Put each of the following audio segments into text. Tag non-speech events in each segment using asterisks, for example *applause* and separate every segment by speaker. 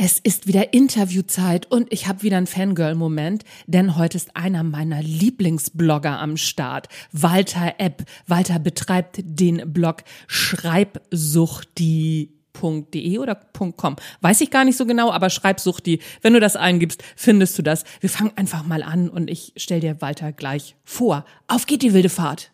Speaker 1: Es ist wieder Interviewzeit und ich habe wieder einen Fangirl-Moment, denn heute ist einer meiner Lieblingsblogger am Start, Walter Epp. Walter betreibt den Blog Schreibsuchti.de oder .com. Weiß ich gar nicht so genau, aber Schreibsuchti, wenn du das eingibst, findest du das. Wir fangen einfach mal an und ich stell dir Walter gleich vor. Auf geht die wilde Fahrt.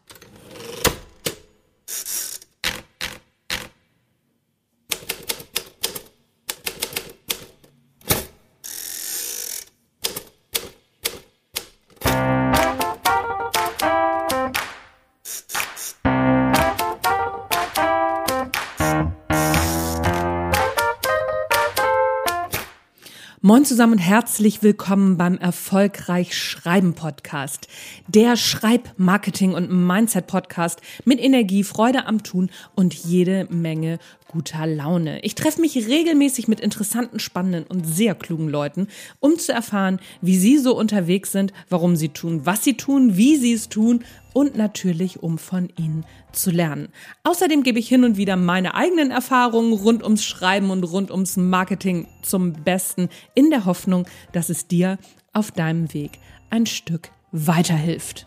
Speaker 1: Moin zusammen und herzlich willkommen beim Erfolgreich Schreiben Podcast. Der Schreib-, Marketing- und Mindset-Podcast mit Energie, Freude am Tun und jede Menge guter Laune. Ich treffe mich regelmäßig mit interessanten, spannenden und sehr klugen Leuten, um zu erfahren, wie sie so unterwegs sind, warum sie tun, was sie tun, wie sie es tun und natürlich, um von ihnen zu lernen. Außerdem gebe ich hin und wieder meine eigenen Erfahrungen rund ums Schreiben und rund ums Marketing zum Besten, in der Hoffnung, dass es dir auf deinem Weg ein Stück weiterhilft.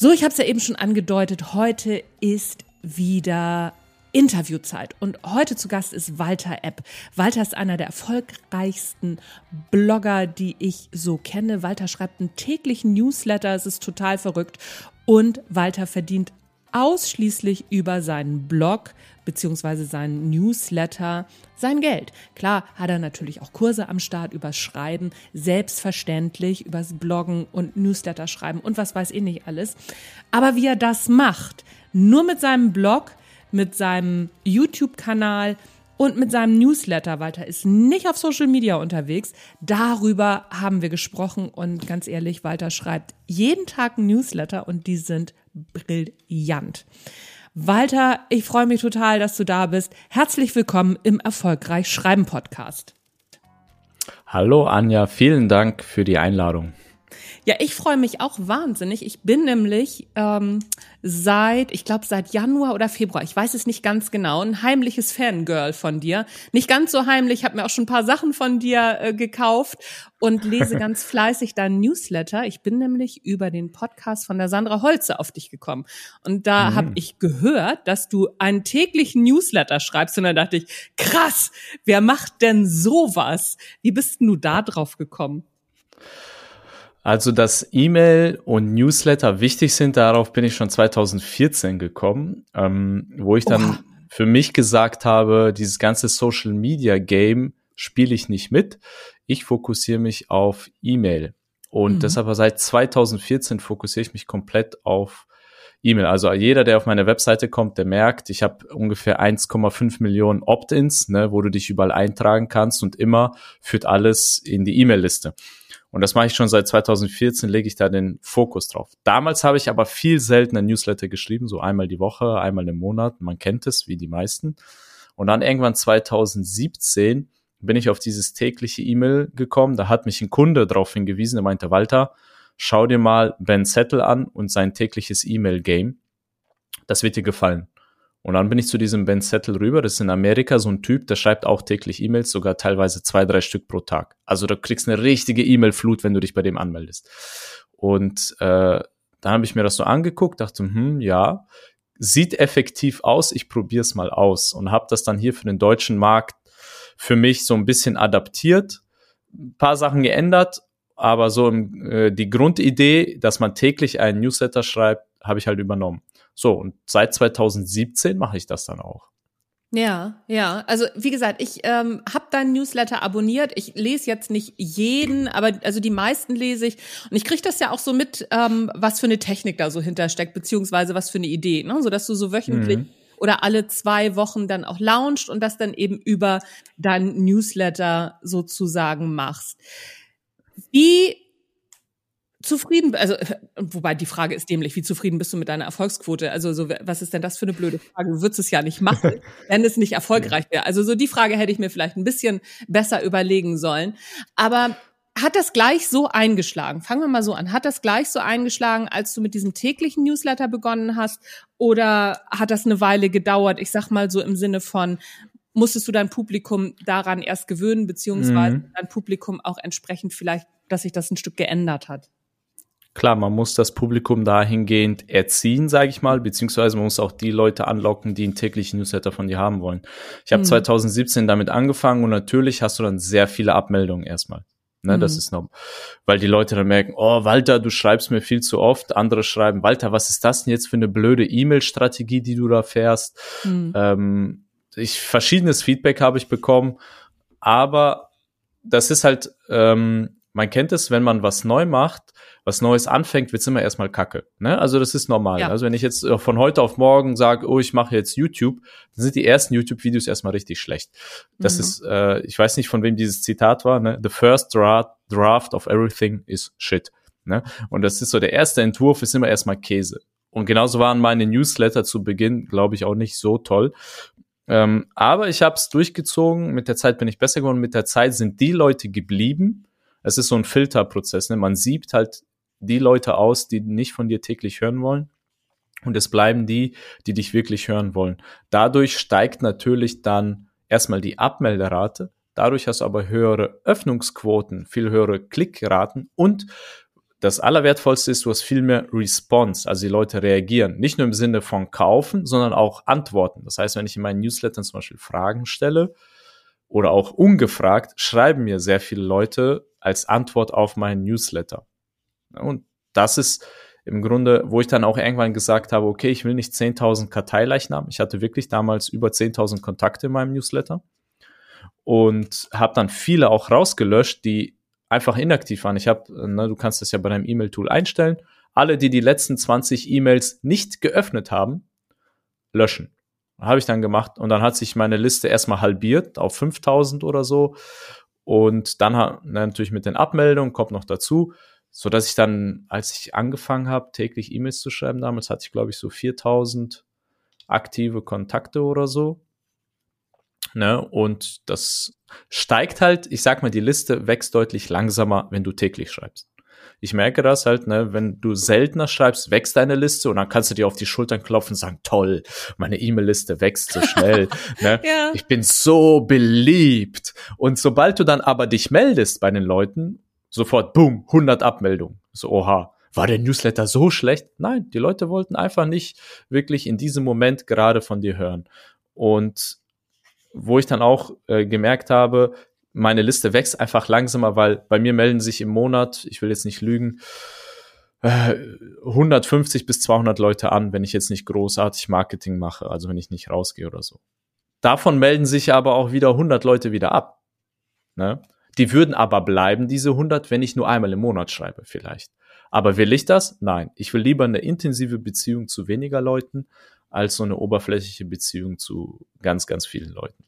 Speaker 1: So, ich habe es ja eben schon angedeutet, heute ist wieder Interviewzeit. Und heute zu Gast ist Walter Epp. Walter ist einer der erfolgreichsten Blogger, die ich so kenne. Walter schreibt einen täglichen Newsletter, es ist total verrückt. Und Walter verdient ausschließlich über seinen Blog beziehungsweise seinen Newsletter sein Geld. Klar hat er natürlich auch Kurse am Start übers Schreiben, selbstverständlich übers Bloggen und Newsletter schreiben und was weiß ich nicht alles. Aber wie er das macht, nur mit seinem Blog, mit seinem YouTube-Kanal, und mit seinem Newsletter. Walter ist nicht auf Social Media unterwegs. Darüber haben wir gesprochen und ganz ehrlich, Walter schreibt jeden Tag ein Newsletter und die sind brillant. Walter, ich freue mich total, dass du da bist. Herzlich willkommen im Erfolgreich Schreiben Podcast.
Speaker 2: Hallo Anja, vielen Dank für die Einladung.
Speaker 1: Ja, ich freue mich auch wahnsinnig. Ich bin nämlich ähm, seit, ich glaube seit Januar oder Februar, ich weiß es nicht ganz genau, ein heimliches Fangirl von dir. Nicht ganz so heimlich, habe mir auch schon ein paar Sachen von dir äh, gekauft und lese *laughs* ganz fleißig deinen Newsletter. Ich bin nämlich über den Podcast von der Sandra Holze auf dich gekommen. Und da mhm. habe ich gehört, dass du einen täglichen Newsletter schreibst. Und dann dachte ich, krass, wer macht denn sowas? Wie bist du da drauf gekommen?
Speaker 2: Also, dass E-Mail und Newsletter wichtig sind, darauf bin ich schon 2014 gekommen, ähm, wo ich dann Oha. für mich gesagt habe, dieses ganze Social Media Game spiele ich nicht mit. Ich fokussiere mich auf E-Mail. Und mhm. deshalb seit 2014 fokussiere ich mich komplett auf E-Mail. Also jeder, der auf meine Webseite kommt, der merkt, ich habe ungefähr 1,5 Millionen Opt-ins, ne, wo du dich überall eintragen kannst und immer führt alles in die E-Mail-Liste. Und das mache ich schon seit 2014, lege ich da den Fokus drauf. Damals habe ich aber viel seltener Newsletter geschrieben, so einmal die Woche, einmal im Monat. Man kennt es, wie die meisten. Und dann irgendwann 2017 bin ich auf dieses tägliche E-Mail gekommen. Da hat mich ein Kunde darauf hingewiesen. Der meinte, Walter, schau dir mal Ben Settle an und sein tägliches E-Mail-Game. Das wird dir gefallen. Und dann bin ich zu diesem Ben Settle rüber. Das ist in Amerika so ein Typ, der schreibt auch täglich E-Mails, sogar teilweise zwei, drei Stück pro Tag. Also du kriegst eine richtige E-Mail-Flut, wenn du dich bei dem anmeldest. Und äh, dann habe ich mir das so angeguckt, dachte, hm, ja, sieht effektiv aus, ich probiere es mal aus und habe das dann hier für den deutschen Markt für mich so ein bisschen adaptiert, ein paar Sachen geändert, aber so im, äh, die Grundidee, dass man täglich einen Newsletter schreibt, habe ich halt übernommen. So, und seit 2017 mache ich das dann auch.
Speaker 1: Ja, ja. Also wie gesagt, ich ähm, habe deinen Newsletter abonniert. Ich lese jetzt nicht jeden, aber also die meisten lese ich. Und ich kriege das ja auch so mit, ähm, was für eine Technik da so hintersteckt, beziehungsweise was für eine Idee, ne? So dass du so wöchentlich mhm. oder alle zwei Wochen dann auch launcht und das dann eben über deinen Newsletter sozusagen machst. Wie zufrieden, also *laughs* wobei die Frage ist dämlich, wie zufrieden bist du mit deiner Erfolgsquote? Also so, was ist denn das für eine blöde Frage? Du würdest es ja nicht machen, *laughs* wenn es nicht erfolgreich wäre. Also so die Frage hätte ich mir vielleicht ein bisschen besser überlegen sollen. Aber hat das gleich so eingeschlagen? Fangen wir mal so an. Hat das gleich so eingeschlagen, als du mit diesem täglichen Newsletter begonnen hast? Oder hat das eine Weile gedauert? Ich sag mal so im Sinne von, musstest du dein Publikum daran erst gewöhnen, beziehungsweise mhm. dein Publikum auch entsprechend vielleicht, dass sich das ein Stück geändert hat?
Speaker 2: Klar, man muss das Publikum dahingehend erziehen, sage ich mal, beziehungsweise man muss auch die Leute anlocken, die einen täglichen Newsletter von dir haben wollen. Ich habe mhm. 2017 damit angefangen und natürlich hast du dann sehr viele Abmeldungen erstmal. Ne, mhm. Das ist noch, weil die Leute dann merken, oh Walter, du schreibst mir viel zu oft. Andere schreiben, Walter, was ist das denn jetzt für eine blöde E-Mail-Strategie, die du da fährst? Mhm. Ähm, ich verschiedenes Feedback habe ich bekommen, aber das ist halt, ähm, man kennt es, wenn man was neu macht, was Neues anfängt, wird's immer erstmal kacke. Ne? Also das ist normal. Ja. Also wenn ich jetzt äh, von heute auf morgen sage, oh, ich mache jetzt YouTube, dann sind die ersten YouTube-Videos erstmal richtig schlecht. Das mhm. ist, äh, ich weiß nicht, von wem dieses Zitat war, ne? The first draft, draft of everything is shit. Ne? Und das ist so, der erste Entwurf ist immer erstmal Käse. Und genauso waren meine Newsletter zu Beginn, glaube ich, auch nicht so toll. Ähm, aber ich habe es durchgezogen. Mit der Zeit bin ich besser geworden. Mit der Zeit sind die Leute geblieben. Es ist so ein Filterprozess. Ne? Man siebt halt die Leute aus, die nicht von dir täglich hören wollen. Und es bleiben die, die dich wirklich hören wollen. Dadurch steigt natürlich dann erstmal die Abmelderate. Dadurch hast du aber höhere Öffnungsquoten, viel höhere Klickraten und das Allerwertvollste ist, du hast viel mehr Response, also die Leute reagieren. Nicht nur im Sinne von kaufen, sondern auch antworten. Das heißt, wenn ich in meinen Newslettern zum Beispiel Fragen stelle oder auch ungefragt, schreiben mir sehr viele Leute als Antwort auf meinen Newsletter. Und das ist im Grunde, wo ich dann auch irgendwann gesagt habe, okay, ich will nicht 10.000 Karteileichen Ich hatte wirklich damals über 10.000 Kontakte in meinem Newsletter und habe dann viele auch rausgelöscht, die einfach inaktiv waren. Ich habe, ne, du kannst das ja bei deinem E-Mail-Tool einstellen. Alle, die die letzten 20 E-Mails nicht geöffnet haben, löschen. Habe ich dann gemacht und dann hat sich meine Liste erstmal halbiert auf 5000 oder so. Und dann ne, natürlich mit den Abmeldungen kommt noch dazu, so dass ich dann, als ich angefangen habe, täglich E-Mails zu schreiben, damals hatte ich glaube ich so 4000 aktive Kontakte oder so. Ne? Und das steigt halt, ich sag mal, die Liste wächst deutlich langsamer, wenn du täglich schreibst. Ich merke das halt, ne, wenn du seltener schreibst, wächst deine Liste und dann kannst du dir auf die Schultern klopfen und sagen, toll, meine E-Mail-Liste wächst so schnell. *laughs* ne? ja. Ich bin so beliebt. Und sobald du dann aber dich meldest bei den Leuten, sofort, boom, 100 Abmeldungen. So, oha, war der Newsletter so schlecht? Nein, die Leute wollten einfach nicht wirklich in diesem Moment gerade von dir hören. Und wo ich dann auch äh, gemerkt habe, meine Liste wächst einfach langsamer, weil bei mir melden sich im Monat, ich will jetzt nicht lügen, äh, 150 bis 200 Leute an, wenn ich jetzt nicht großartig Marketing mache, also wenn ich nicht rausgehe oder so. Davon melden sich aber auch wieder 100 Leute wieder ab. Ne? Die würden aber bleiben, diese 100, wenn ich nur einmal im Monat schreibe vielleicht. Aber will ich das? Nein. Ich will lieber eine intensive Beziehung zu weniger Leuten als so eine oberflächliche Beziehung zu ganz, ganz vielen Leuten.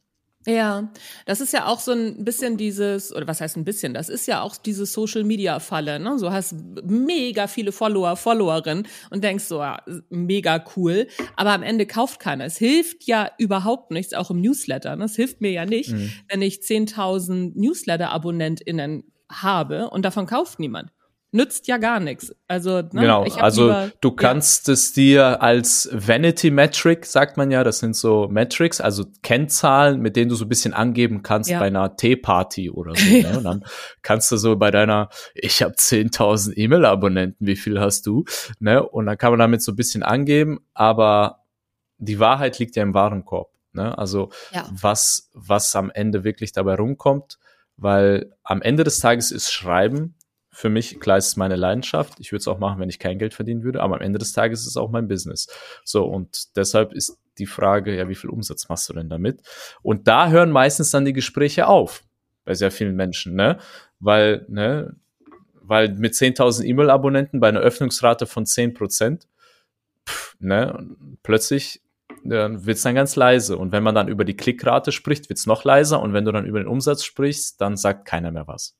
Speaker 1: Ja, das ist ja auch so ein bisschen dieses, oder was heißt ein bisschen, das ist ja auch diese Social Media Falle, ne? So hast mega viele Follower, Followerinnen und denkst so, ja, mega cool, aber am Ende kauft keiner. Es hilft ja überhaupt nichts, auch im Newsletter, ne? Es hilft mir ja nicht, mhm. wenn ich 10.000 Newsletter-AbonnentInnen habe und davon kauft niemand nützt ja gar nichts. Also ne,
Speaker 2: genau, also lieber, du kannst ja. es dir als Vanity Metric, sagt man ja, das sind so Metrics, also Kennzahlen, mit denen du so ein bisschen angeben kannst ja. bei einer T-Party oder so. *laughs* Ne? Und dann kannst du so bei deiner, ich habe 10.000 E-Mail-Abonnenten, wie viel hast du? Ne? Und dann kann man damit so ein bisschen angeben, aber die Wahrheit liegt ja im Warenkorb. Ne? Also ja. was, was am Ende wirklich dabei rumkommt, weil am Ende des Tages ist Schreiben für mich, klar ist es meine Leidenschaft. Ich würde es auch machen, wenn ich kein Geld verdienen würde, aber am Ende des Tages ist es auch mein Business. So, und deshalb ist die Frage, ja, wie viel Umsatz machst du denn damit? Und da hören meistens dann die Gespräche auf, bei sehr vielen Menschen, ne? Weil, ne, weil mit 10.000 E-Mail-Abonnenten bei einer Öffnungsrate von 10 Prozent, ne, plötzlich dann wird's dann ganz leise. Und wenn man dann über die Klickrate spricht, wird's noch leiser. Und wenn du dann über den Umsatz sprichst, dann sagt keiner mehr was.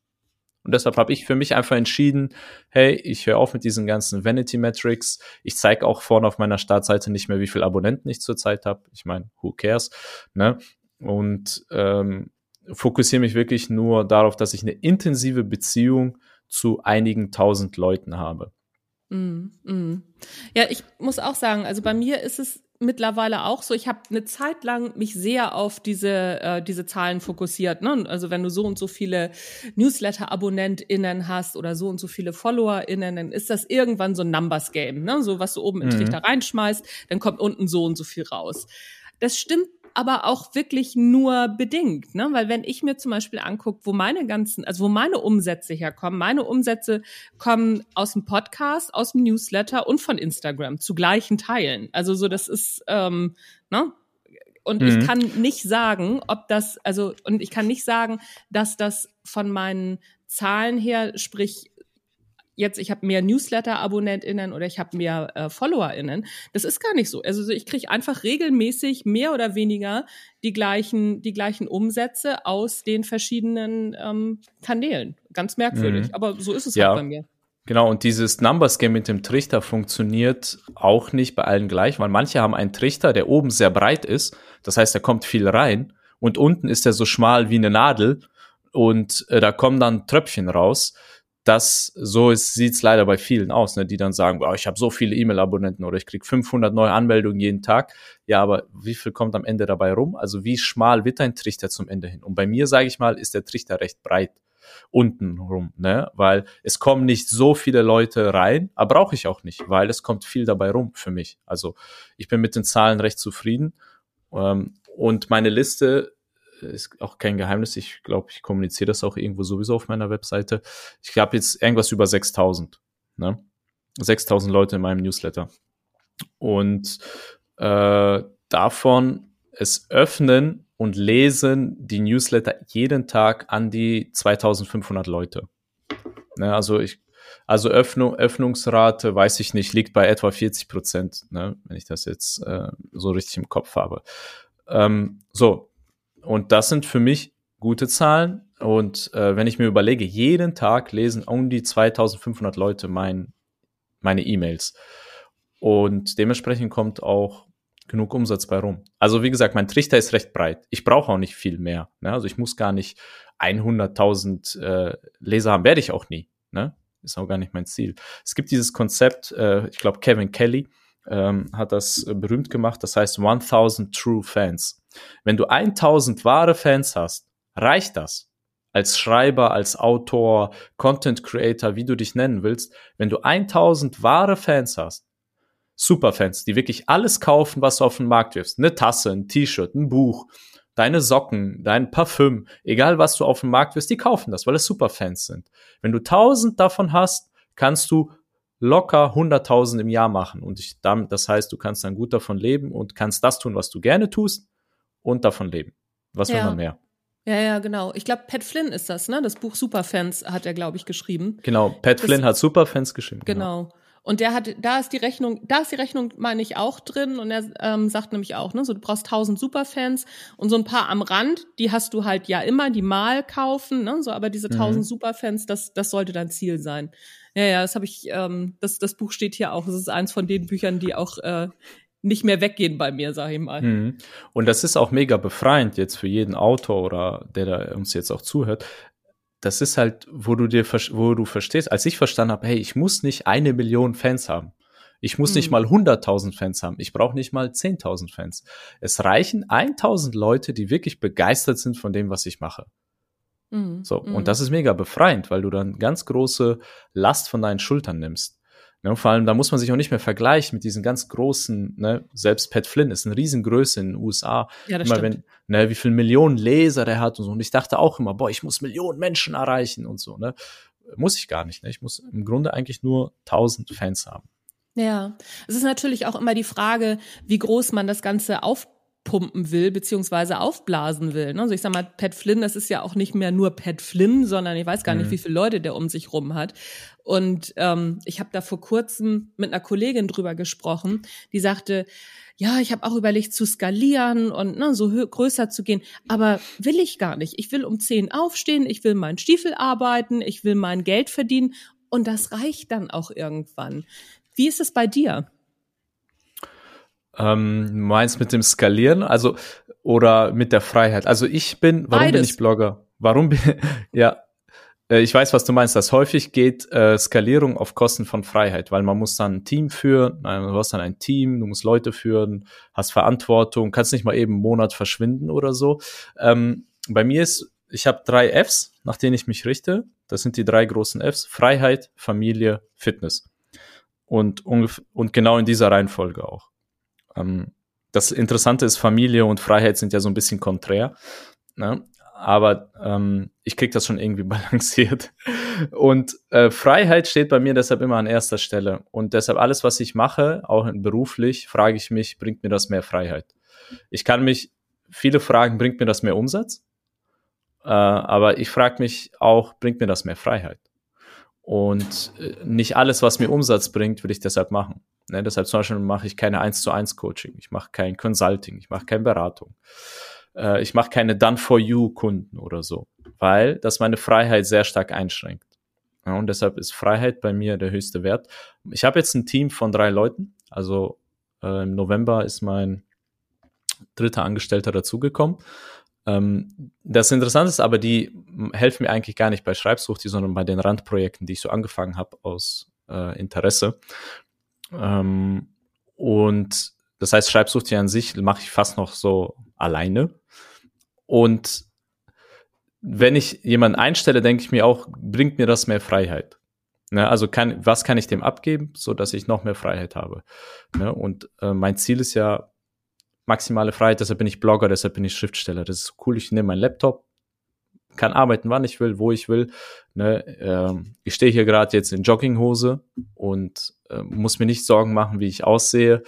Speaker 2: Und deshalb habe ich für mich einfach entschieden, hey, ich höre auf mit diesen ganzen Vanity Metrics. Ich zeige auch vorne auf meiner Startseite nicht mehr, wie viele Abonnenten ich zurzeit habe. Ich meine, who cares? Ne? Und ähm, fokussiere mich wirklich nur darauf, dass ich eine intensive Beziehung zu einigen tausend Leuten habe.
Speaker 1: Mm, mm. Ja, ich muss auch sagen, also bei mir ist es mittlerweile auch so. Ich habe eine Zeit lang mich sehr auf diese äh, diese Zahlen fokussiert. Ne? Also wenn du so und so viele Newsletter-AbonnentInnen hast oder so und so viele FollowerInnen, dann ist das irgendwann so ein Numbers-Game. Ne? So was du oben in den mhm. Trichter reinschmeißt, dann kommt unten so und so viel raus. Das stimmt aber auch wirklich nur bedingt, ne? Weil wenn ich mir zum Beispiel angucke, wo meine ganzen, also wo meine Umsätze herkommen, meine Umsätze kommen aus dem Podcast, aus dem Newsletter und von Instagram zu gleichen Teilen. Also so, das ist, ähm, ne? Und mhm. ich kann nicht sagen, ob das, also, und ich kann nicht sagen, dass das von meinen Zahlen her, sprich jetzt, ich habe mehr Newsletter-AbonnentInnen oder ich habe mehr äh, FollowerInnen. Das ist gar nicht so. Also ich kriege einfach regelmäßig mehr oder weniger die gleichen, die gleichen Umsätze aus den verschiedenen ähm, Kanälen. Ganz merkwürdig, mhm. aber so ist es ja. halt bei mir.
Speaker 2: Genau, und dieses Numbers Game mit dem Trichter funktioniert auch nicht bei allen gleich, weil manche haben einen Trichter, der oben sehr breit ist. Das heißt, da kommt viel rein und unten ist er so schmal wie eine Nadel und äh, da kommen dann Tröpfchen raus das so sieht es leider bei vielen aus, ne, die dann sagen, oh, ich habe so viele E-Mail-Abonnenten oder ich krieg 500 neue Anmeldungen jeden Tag. Ja, aber wie viel kommt am Ende dabei rum? Also wie schmal wird dein Trichter zum Ende hin? Und bei mir, sage ich mal, ist der Trichter recht breit unten rum, ne? Weil es kommen nicht so viele Leute rein, aber brauche ich auch nicht, weil es kommt viel dabei rum für mich. Also ich bin mit den Zahlen recht zufrieden. Ähm, und meine Liste ist auch kein Geheimnis. Ich glaube, ich kommuniziere das auch irgendwo sowieso auf meiner Webseite. Ich habe jetzt irgendwas über 6000, ne? 6000 Leute in meinem Newsletter. Und äh, davon es öffnen und lesen die Newsletter jeden Tag an die 2500 Leute. Ne, also ich, also Öffnung, Öffnungsrate, weiß ich nicht, liegt bei etwa 40 Prozent, ne, wenn ich das jetzt äh, so richtig im Kopf habe. Ähm, so, und das sind für mich gute Zahlen. Und äh, wenn ich mir überlege, jeden Tag lesen um die 2500 Leute mein, meine E-Mails. Und dementsprechend kommt auch genug Umsatz bei rum. Also wie gesagt, mein Trichter ist recht breit. Ich brauche auch nicht viel mehr. Ne? Also ich muss gar nicht 100.000 äh, Leser haben, werde ich auch nie. Ne? Ist auch gar nicht mein Ziel. Es gibt dieses Konzept, äh, ich glaube Kevin Kelly ähm, hat das äh, berühmt gemacht, das heißt 1000 True Fans. Wenn du 1000 wahre Fans hast, reicht das. Als Schreiber, als Autor, Content Creator, wie du dich nennen willst, wenn du 1000 wahre Fans hast, Superfans, die wirklich alles kaufen, was du auf den Markt wirfst, eine Tasse, ein T-Shirt, ein Buch, deine Socken, dein Parfüm, egal was du auf den Markt wirfst, die kaufen das, weil es Superfans sind. Wenn du 1000 davon hast, kannst du locker 100.000 im Jahr machen und ich, das heißt, du kannst dann gut davon leben und kannst das tun, was du gerne tust und davon leben. Was ja. will man mehr?
Speaker 1: Ja, ja, genau. Ich glaube, Pat Flynn ist das, ne? Das Buch Superfans hat er, glaube ich, geschrieben.
Speaker 2: Genau, Pat das, Flynn hat Superfans geschrieben.
Speaker 1: Genau. genau. Und der hat, da ist die Rechnung, da ist die Rechnung, meine ich, auch drin. Und er ähm, sagt nämlich auch, ne, so du brauchst tausend Superfans und so ein paar am Rand, die hast du halt ja immer, die mal kaufen, ne? So, aber diese mhm. tausend mhm. Superfans, das, das sollte dein Ziel sein. Ja, ja, das habe ich, ähm, das, das Buch steht hier auch. Das ist eins von den Büchern, die auch äh, nicht mehr weggehen bei mir, sag ich mal. Mhm.
Speaker 2: Und das ist auch mega befreiend jetzt für jeden Autor oder der da uns jetzt auch zuhört. Das ist halt, wo du dir, wo du verstehst, als ich verstanden habe, hey, ich muss nicht eine Million Fans haben. Ich muss mhm. nicht mal 100.000 Fans haben. Ich brauche nicht mal 10.000 Fans. Es reichen 1.000 Leute, die wirklich begeistert sind von dem, was ich mache. Mhm. So. Und mhm. das ist mega befreiend, weil du dann ganz große Last von deinen Schultern nimmst. Ne, vor allem, da muss man sich auch nicht mehr vergleichen mit diesen ganz großen, ne, selbst Pat Flynn ist eine Riesengröße in den USA. Ja, das immer stimmt. wenn, ne, wie viele Millionen Leser der hat und so. Und ich dachte auch immer, boah, ich muss Millionen Menschen erreichen und so, ne. Muss ich gar nicht, ne. Ich muss im Grunde eigentlich nur tausend Fans haben.
Speaker 1: Ja, es ist natürlich auch immer die Frage, wie groß man das Ganze aufbaut pumpen will, beziehungsweise aufblasen will. Ne? Also ich sag mal, Pat Flynn, das ist ja auch nicht mehr nur Pat Flynn, sondern ich weiß gar nicht, mhm. wie viele Leute der um sich rum hat. Und ähm, ich habe da vor kurzem mit einer Kollegin drüber gesprochen, die sagte, ja, ich habe auch überlegt zu skalieren und ne, so größer zu gehen, aber will ich gar nicht. Ich will um zehn aufstehen, ich will meinen Stiefel arbeiten, ich will mein Geld verdienen und das reicht dann auch irgendwann. Wie ist es bei dir?
Speaker 2: Ähm, meinst mit dem Skalieren, also oder mit der Freiheit? Also ich bin, warum Beides. bin ich Blogger? Warum bin *laughs* ja? Äh, ich weiß, was du meinst. Dass häufig geht äh, Skalierung auf Kosten von Freiheit, weil man muss dann ein Team führen, du hast dann ein Team, du musst Leute führen, hast Verantwortung, kannst nicht mal eben einen Monat verschwinden oder so. Ähm, bei mir ist, ich habe drei Fs, nach denen ich mich richte. Das sind die drei großen Fs: Freiheit, Familie, Fitness. Und, und genau in dieser Reihenfolge auch. Ähm, das Interessante ist, Familie und Freiheit sind ja so ein bisschen konträr. Ne? Aber ähm, ich krieg das schon irgendwie *laughs* balanciert. Und äh, Freiheit steht bei mir deshalb immer an erster Stelle. Und deshalb alles, was ich mache, auch beruflich, frage ich mich, bringt mir das mehr Freiheit? Ich kann mich, viele fragen, bringt mir das mehr Umsatz? Äh, aber ich frage mich auch, bringt mir das mehr Freiheit? Und äh, nicht alles, was mir Umsatz bringt, will ich deshalb machen. Ne, deshalb zum Beispiel mache ich keine 1 zu 1 Coaching, ich mache kein Consulting, ich mache keine Beratung. Äh, ich mache keine Done-for-You-Kunden oder so, weil das meine Freiheit sehr stark einschränkt. Ja, und deshalb ist Freiheit bei mir der höchste Wert. Ich habe jetzt ein Team von drei Leuten, also äh, im November ist mein dritter Angestellter dazugekommen. Ähm, das Interessante ist aber, die helfen mir eigentlich gar nicht bei Schreibsucht, sondern bei den Randprojekten, die ich so angefangen habe aus äh, Interesse. Ähm, und das heißt, Schreibsucht hier an sich mache ich fast noch so alleine. Und wenn ich jemanden einstelle, denke ich mir auch, bringt mir das mehr Freiheit. Ne, also kann, was kann ich dem abgeben, so dass ich noch mehr Freiheit habe? Ne, und äh, mein Ziel ist ja maximale Freiheit, deshalb bin ich Blogger, deshalb bin ich Schriftsteller. Das ist cool, ich nehme meinen Laptop, kann arbeiten, wann ich will, wo ich will. Ne? Ähm, ich stehe hier gerade jetzt in Jogginghose und äh, muss mir nicht Sorgen machen, wie ich aussehe.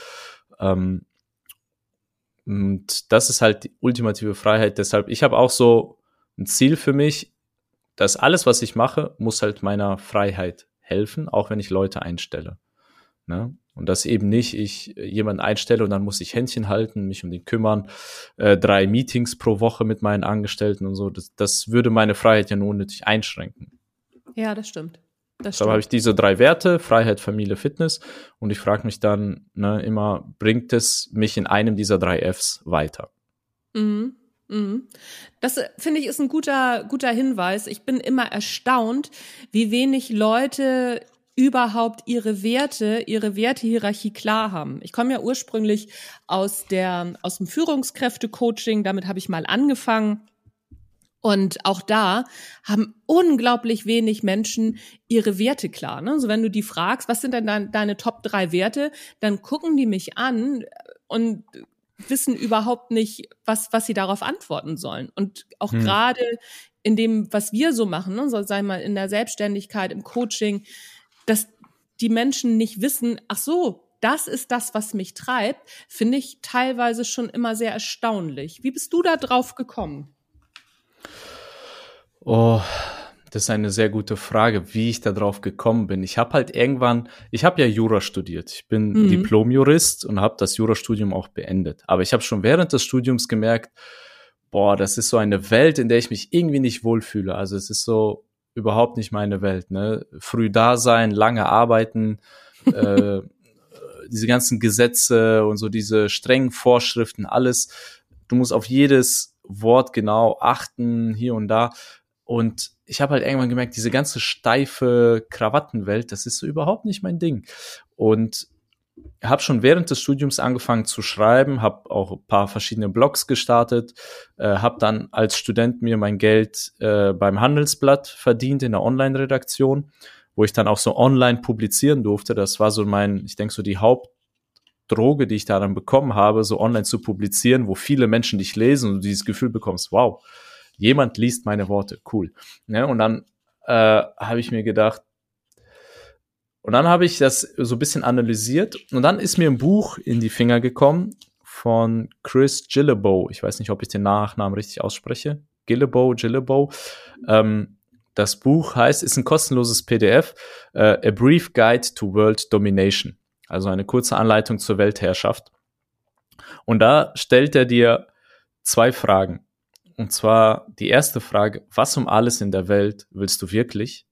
Speaker 2: Ähm, und das ist halt die ultimative Freiheit. Deshalb, ich habe auch so ein Ziel für mich, dass alles, was ich mache, muss halt meiner Freiheit helfen, auch wenn ich Leute einstelle. Ne? Und dass eben nicht ich jemanden einstelle und dann muss ich Händchen halten, mich um den kümmern, äh, drei Meetings pro Woche mit meinen Angestellten und so. Das, das würde meine Freiheit ja nur unnötig einschränken.
Speaker 1: Ja, das stimmt.
Speaker 2: Das Deshalb habe ich diese drei Werte, Freiheit, Familie, Fitness. Und ich frage mich dann ne, immer, bringt es mich in einem dieser drei Fs weiter?
Speaker 1: Mhm. Mhm. Das äh, finde ich ist ein guter, guter Hinweis. Ich bin immer erstaunt, wie wenig Leute überhaupt ihre Werte, ihre Wertehierarchie klar haben. Ich komme ja ursprünglich aus der, aus dem Führungskräfte-Coaching, damit habe ich mal angefangen. Und auch da haben unglaublich wenig Menschen ihre Werte klar. Ne? Also wenn du die fragst, was sind denn dein, deine Top drei Werte, dann gucken die mich an und wissen überhaupt nicht, was, was sie darauf antworten sollen. Und auch hm. gerade in dem, was wir so machen, ne, so sei mal in der Selbstständigkeit, im Coaching, dass die Menschen nicht wissen, ach so, das ist das, was mich treibt, finde ich teilweise schon immer sehr erstaunlich. Wie bist du da drauf gekommen?
Speaker 2: Oh, das ist eine sehr gute Frage, wie ich da drauf gekommen bin. Ich habe halt irgendwann, ich habe ja Jura studiert. Ich bin mhm. Diplom-Jurist und habe das Jurastudium auch beendet. Aber ich habe schon während des Studiums gemerkt, boah, das ist so eine Welt, in der ich mich irgendwie nicht wohlfühle. Also es ist so überhaupt nicht meine Welt. Ne? Früh da sein, lange arbeiten, *laughs* äh, diese ganzen Gesetze und so diese strengen Vorschriften, alles. Du musst auf jedes Wort genau achten, hier und da. Und ich habe halt irgendwann gemerkt, diese ganze steife Krawattenwelt, das ist so überhaupt nicht mein Ding. Und habe schon während des Studiums angefangen zu schreiben, habe auch ein paar verschiedene Blogs gestartet, äh, habe dann als Student mir mein Geld äh, beim Handelsblatt verdient in der Online-Redaktion, wo ich dann auch so online publizieren durfte. Das war so mein, ich denke so die Hauptdroge, die ich da dann bekommen habe, so online zu publizieren, wo viele Menschen dich lesen und du dieses Gefühl bekommst, wow, jemand liest meine Worte, cool. Ja, und dann äh, habe ich mir gedacht, und dann habe ich das so ein bisschen analysiert und dann ist mir ein Buch in die Finger gekommen von Chris Gillebo. Ich weiß nicht, ob ich den Nachnamen richtig ausspreche. Gillebo, Gillebo. Ähm, das Buch heißt, ist ein kostenloses PDF, äh, A Brief Guide to World Domination. Also eine kurze Anleitung zur Weltherrschaft. Und da stellt er dir zwei Fragen. Und zwar die erste Frage, was um alles in der Welt willst du wirklich?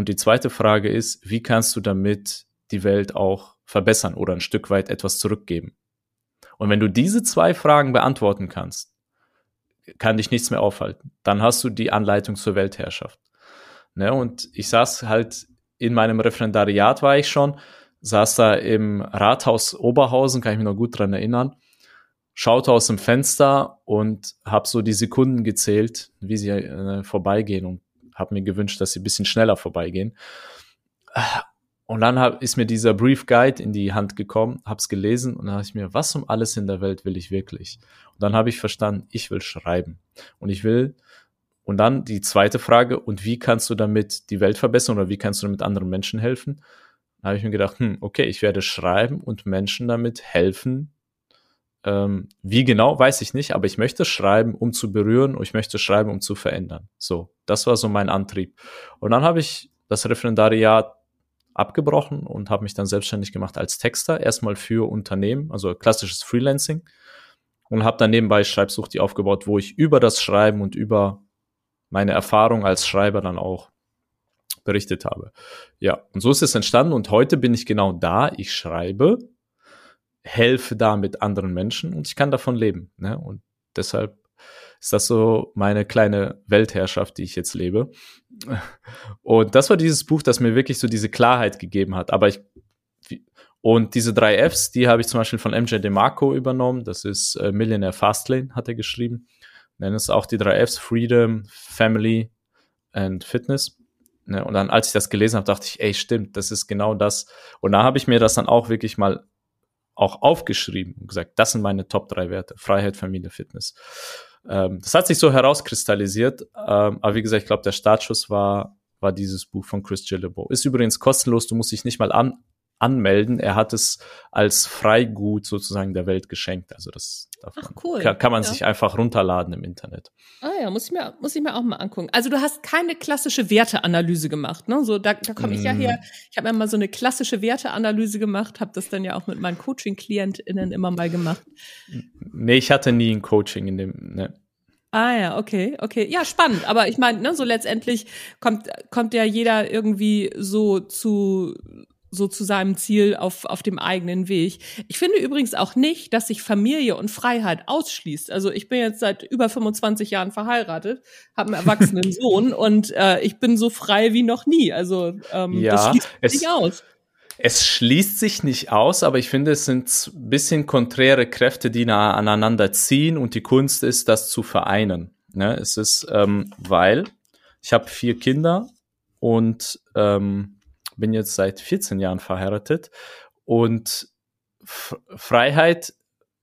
Speaker 2: Und die zweite Frage ist, wie kannst du damit die Welt auch verbessern oder ein Stück weit etwas zurückgeben? Und wenn du diese zwei Fragen beantworten kannst, kann dich nichts mehr aufhalten. Dann hast du die Anleitung zur Weltherrschaft. Ne? Und ich saß halt in meinem Referendariat war ich schon, saß da im Rathaus Oberhausen, kann ich mich noch gut dran erinnern, schaute aus dem Fenster und habe so die Sekunden gezählt, wie sie äh, vorbeigehen und habe mir gewünscht, dass sie ein bisschen schneller vorbeigehen. Und dann hab, ist mir dieser Brief Guide in die Hand gekommen, hab's gelesen und dann habe ich mir, was um alles in der Welt will ich wirklich? Und dann habe ich verstanden, ich will schreiben und ich will und dann die zweite Frage, und wie kannst du damit die Welt verbessern oder wie kannst du damit anderen Menschen helfen? Da habe ich mir gedacht, hm, okay, ich werde schreiben und Menschen damit helfen. Ähm, wie genau, weiß ich nicht, aber ich möchte schreiben, um zu berühren und ich möchte schreiben, um zu verändern. So, das war so mein Antrieb. Und dann habe ich das Referendariat abgebrochen und habe mich dann selbstständig gemacht als Texter, erstmal für Unternehmen, also klassisches Freelancing und habe dann nebenbei Schreibsucht die aufgebaut, wo ich über das Schreiben und über meine Erfahrung als Schreiber dann auch berichtet habe. Ja, und so ist es entstanden und heute bin ich genau da. Ich schreibe, helfe da mit anderen Menschen und ich kann davon leben. Ne? Und deshalb ist das so meine kleine Weltherrschaft, die ich jetzt lebe. Und das war dieses Buch, das mir wirklich so diese Klarheit gegeben hat. Aber ich und diese drei Fs, die habe ich zum Beispiel von MJ DeMarco übernommen. Das ist äh, Millionaire Fastlane, hat er geschrieben nennen es auch die drei Fs, Freedom, Family and Fitness. Ne? Und dann, als ich das gelesen habe, dachte ich, ey, stimmt, das ist genau das. Und da habe ich mir das dann auch wirklich mal auch aufgeschrieben und gesagt, das sind meine Top drei Werte. Freiheit, Familie, Fitness. Ähm, das hat sich so herauskristallisiert. Ähm, aber wie gesagt, ich glaube, der Startschuss war, war dieses Buch von Chris Gillibo. Ist übrigens kostenlos, du musst dich nicht mal an, anmelden. Er hat es als Freigut sozusagen der Welt geschenkt. Also das Ach, cool. kann, kann man ja. sich einfach runterladen im Internet.
Speaker 1: Ah ja, muss ich mir muss ich mir auch mal angucken. Also du hast keine klassische Werteanalyse gemacht, ne? So da, da komme ich ja her. Mm. Ich habe mir mal so eine klassische Werteanalyse gemacht, habe das dann ja auch mit meinen Coaching-KlientInnen immer mal gemacht.
Speaker 2: Nee, ich hatte nie ein Coaching in dem, ne.
Speaker 1: Ah ja, okay, okay. Ja, spannend. Aber ich meine, ne, so letztendlich kommt, kommt ja jeder irgendwie so zu so zu seinem Ziel auf, auf dem eigenen Weg. Ich finde übrigens auch nicht, dass sich Familie und Freiheit ausschließt. Also ich bin jetzt seit über 25 Jahren verheiratet, habe einen erwachsenen *laughs* Sohn und äh, ich bin so frei wie noch nie. Also ähm, ja, das schließt sich nicht aus.
Speaker 2: Es schließt sich nicht aus, aber ich finde, es sind bisschen konträre Kräfte, die nah aneinander ziehen und die Kunst ist, das zu vereinen. Ne? Es ist, ähm, weil ich habe vier Kinder und ähm, bin jetzt seit 14 Jahren verheiratet und F Freiheit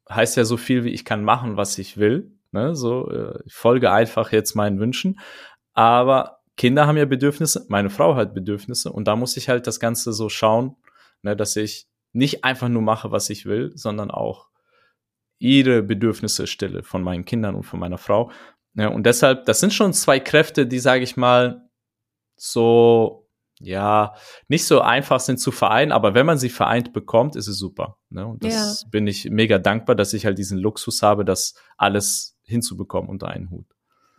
Speaker 2: heißt ja so viel wie ich kann machen, was ich will. Ne? So, äh, ich folge einfach jetzt meinen Wünschen. Aber Kinder haben ja Bedürfnisse, meine Frau hat Bedürfnisse und da muss ich halt das Ganze so schauen, ne, dass ich nicht einfach nur mache, was ich will, sondern auch ihre Bedürfnisse stille von meinen Kindern und von meiner Frau. Ja, und deshalb, das sind schon zwei Kräfte, die, sage ich mal, so ja, nicht so einfach sind zu vereinen, aber wenn man sie vereint bekommt, ist es super. Ne? Und das ja. bin ich mega dankbar, dass ich halt diesen Luxus habe, das alles hinzubekommen unter einen Hut.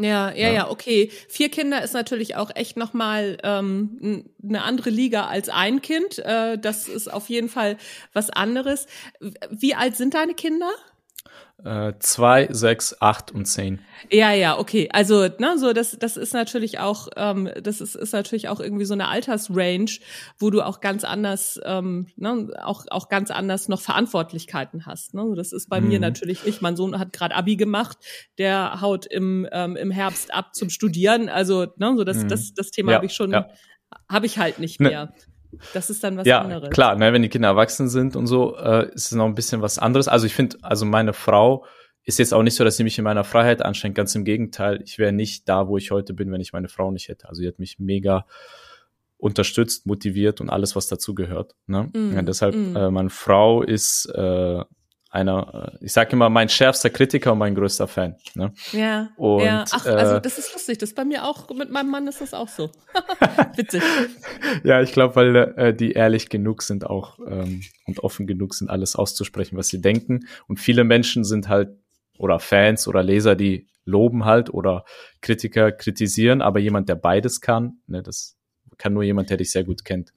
Speaker 1: Ja, ja, ja, ja, okay. Vier Kinder ist natürlich auch echt nochmal ähm, eine andere Liga als ein Kind. Äh, das ist auf jeden Fall was anderes. Wie alt sind deine Kinder?
Speaker 2: Äh, zwei, sechs, acht und zehn.
Speaker 1: Ja, ja, okay. Also, ne, so das, das ist natürlich auch, ähm, das ist, ist natürlich auch irgendwie so eine Altersrange, wo du auch ganz anders, ähm, ne, auch auch ganz anders noch Verantwortlichkeiten hast. Ne? Das ist bei mhm. mir natürlich nicht. Mein Sohn hat gerade Abi gemacht, der haut im ähm, im Herbst ab zum Studieren. Also, ne, so das, mhm. das, das Thema ja, habe ich schon, ja. habe ich halt nicht ne, mehr. Das ist dann was
Speaker 2: ja,
Speaker 1: anderes.
Speaker 2: Klar, ne, wenn die Kinder erwachsen sind und so, äh, ist es noch ein bisschen was anderes. Also ich finde, also meine Frau ist jetzt auch nicht so, dass sie mich in meiner Freiheit anstrengt. Ganz im Gegenteil, ich wäre nicht da, wo ich heute bin, wenn ich meine Frau nicht hätte. Also sie hat mich mega unterstützt, motiviert und alles, was dazu gehört. Ne? Mm, ja, deshalb, mm. äh, meine Frau ist äh, einer, äh, ich sage immer, mein schärfster Kritiker und mein größter Fan. Ne?
Speaker 1: Ja, und, ja. Ach, äh, also das ist lustig. Das ist bei mir auch, mit meinem Mann ist das auch so. *laughs* Witzig.
Speaker 2: ja, ich glaube, weil äh, die ehrlich genug sind auch ähm, und offen genug sind, alles auszusprechen, was sie denken. Und viele Menschen sind halt, oder Fans oder Leser, die loben halt oder Kritiker kritisieren, aber jemand, der beides kann, ne, das kann nur jemand, der dich sehr gut kennt.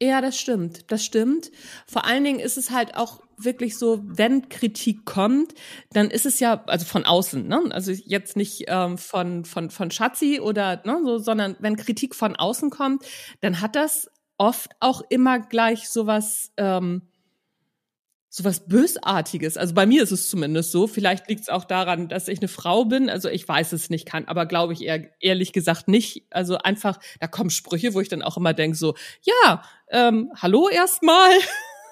Speaker 1: Ja, das stimmt. Das stimmt. Vor allen Dingen ist es halt auch wirklich so, wenn Kritik kommt, dann ist es ja, also von außen, ne? Also jetzt nicht ähm, von, von, von Schatzi oder ne, so, sondern wenn Kritik von außen kommt, dann hat das oft auch immer gleich sowas, ähm, sowas Bösartiges. Also bei mir ist es zumindest so. Vielleicht liegt es auch daran, dass ich eine Frau bin. Also ich weiß es nicht, kann, aber glaube ich eher, ehrlich gesagt nicht. Also einfach, da kommen Sprüche, wo ich dann auch immer denke so, ja, ähm, hallo erstmal.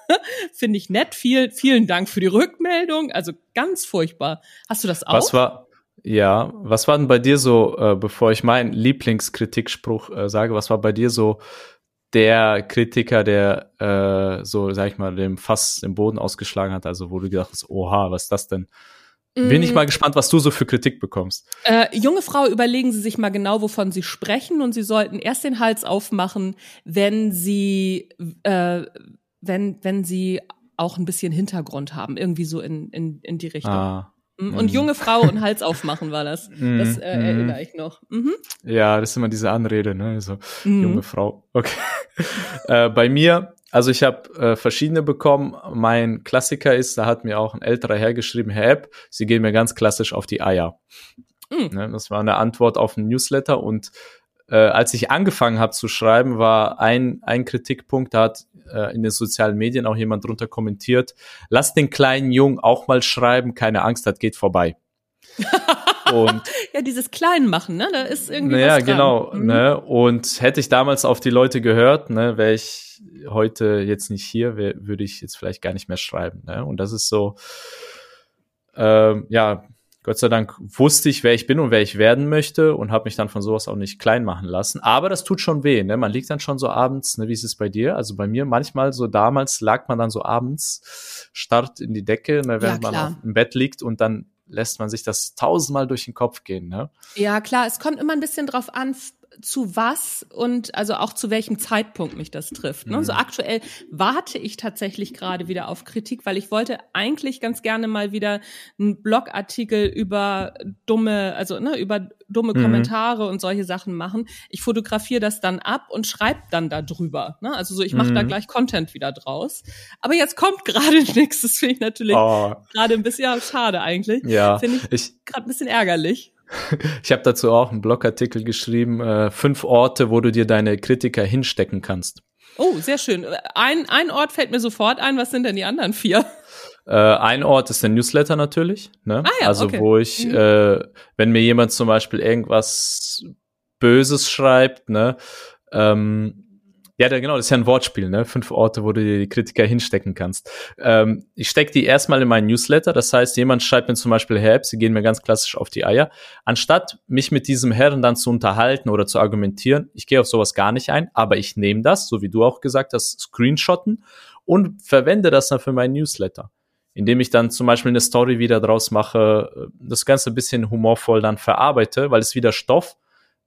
Speaker 1: *laughs* Finde ich nett. Viel, vielen Dank für die Rückmeldung. Also ganz furchtbar. Hast du das auch?
Speaker 2: Was war, ja, was war denn bei dir so, äh, bevor ich meinen Lieblingskritikspruch äh, sage, was war bei dir so der Kritiker, der äh, so, sag ich mal, dem Fass im Boden ausgeschlagen hat, also wo du gedacht hast, oha, was ist das denn? Bin ich mm. mal gespannt, was du so für Kritik bekommst.
Speaker 1: Äh, junge Frau, überlegen Sie sich mal genau, wovon Sie sprechen und Sie sollten erst den Hals aufmachen, wenn Sie, äh, wenn, wenn Sie auch ein bisschen Hintergrund haben, irgendwie so in, in, in die Richtung. Ah. Mhm. Und junge Frau und Hals *laughs* aufmachen war das. Das äh, erinnere ich noch. Mhm.
Speaker 2: Ja, das ist immer diese Anrede, ne? So, junge Frau. Okay. *laughs* äh, bei mir, also ich habe äh, verschiedene bekommen. Mein Klassiker ist, da hat mir auch ein älterer Herr geschrieben, Herr App, Sie gehen mir ganz klassisch auf die Eier. Mhm. Ne? Das war eine Antwort auf ein Newsletter und äh, als ich angefangen habe zu schreiben, war ein, ein Kritikpunkt, da hat äh, in den sozialen Medien auch jemand drunter kommentiert, lass den kleinen Jungen auch mal schreiben, keine Angst, das geht vorbei. *laughs*
Speaker 1: und *laughs* ja, dieses Kleinmachen, ne? Da ist irgendwie.
Speaker 2: Naja, genau. Mhm. Ne? Und hätte ich damals auf die Leute gehört, ne, wäre ich heute jetzt nicht hier, würde ich jetzt vielleicht gar nicht mehr schreiben. Ne? Und das ist so, ähm, ja, Gott sei Dank wusste ich, wer ich bin und wer ich werden möchte und habe mich dann von sowas auch nicht klein machen lassen. Aber das tut schon weh, ne? Man liegt dann schon so abends, ne? Wie ist es bei dir? Also bei mir manchmal so damals lag man dann so abends, starrt in die Decke, ne, während ja, man im Bett liegt und dann lässt man sich das tausendmal durch den Kopf gehen, ne?
Speaker 1: Ja, klar, es kommt immer ein bisschen drauf an, zu was und also auch zu welchem Zeitpunkt mich das trifft. Ne? Mhm. So aktuell warte ich tatsächlich gerade wieder auf Kritik, weil ich wollte eigentlich ganz gerne mal wieder einen Blogartikel über dumme, also ne, über dumme mhm. Kommentare und solche Sachen machen. Ich fotografiere das dann ab und schreibe dann darüber. Ne? Also so, ich mache mhm. da gleich Content wieder draus. Aber jetzt kommt *laughs* gerade nichts. Das finde ich natürlich oh. gerade ein bisschen ja, schade eigentlich.
Speaker 2: Ja,
Speaker 1: finde ich, ich gerade ein bisschen ärgerlich. *laughs*
Speaker 2: Ich habe dazu auch einen Blogartikel geschrieben, äh, fünf Orte, wo du dir deine Kritiker hinstecken kannst.
Speaker 1: Oh, sehr schön. Ein, ein Ort fällt mir sofort ein. Was sind denn die anderen vier?
Speaker 2: Äh, ein Ort ist der Newsletter natürlich. Ne? Ah, ja, also okay. wo ich, mhm. äh, wenn mir jemand zum Beispiel irgendwas Böses schreibt, ne, ähm, ja, genau, das ist ja ein Wortspiel, ne? Fünf Orte, wo du dir die Kritiker hinstecken kannst. Ähm, ich stecke die erstmal in meinen Newsletter. Das heißt, jemand schreibt mir zum Beispiel, Herr sie gehen mir ganz klassisch auf die Eier. Anstatt mich mit diesem Herrn dann zu unterhalten oder zu argumentieren, ich gehe auf sowas gar nicht ein, aber ich nehme das, so wie du auch gesagt hast, screenshotten und verwende das dann für meinen Newsletter. Indem ich dann zum Beispiel eine Story wieder draus mache, das Ganze ein bisschen humorvoll dann verarbeite, weil es wieder Stoff,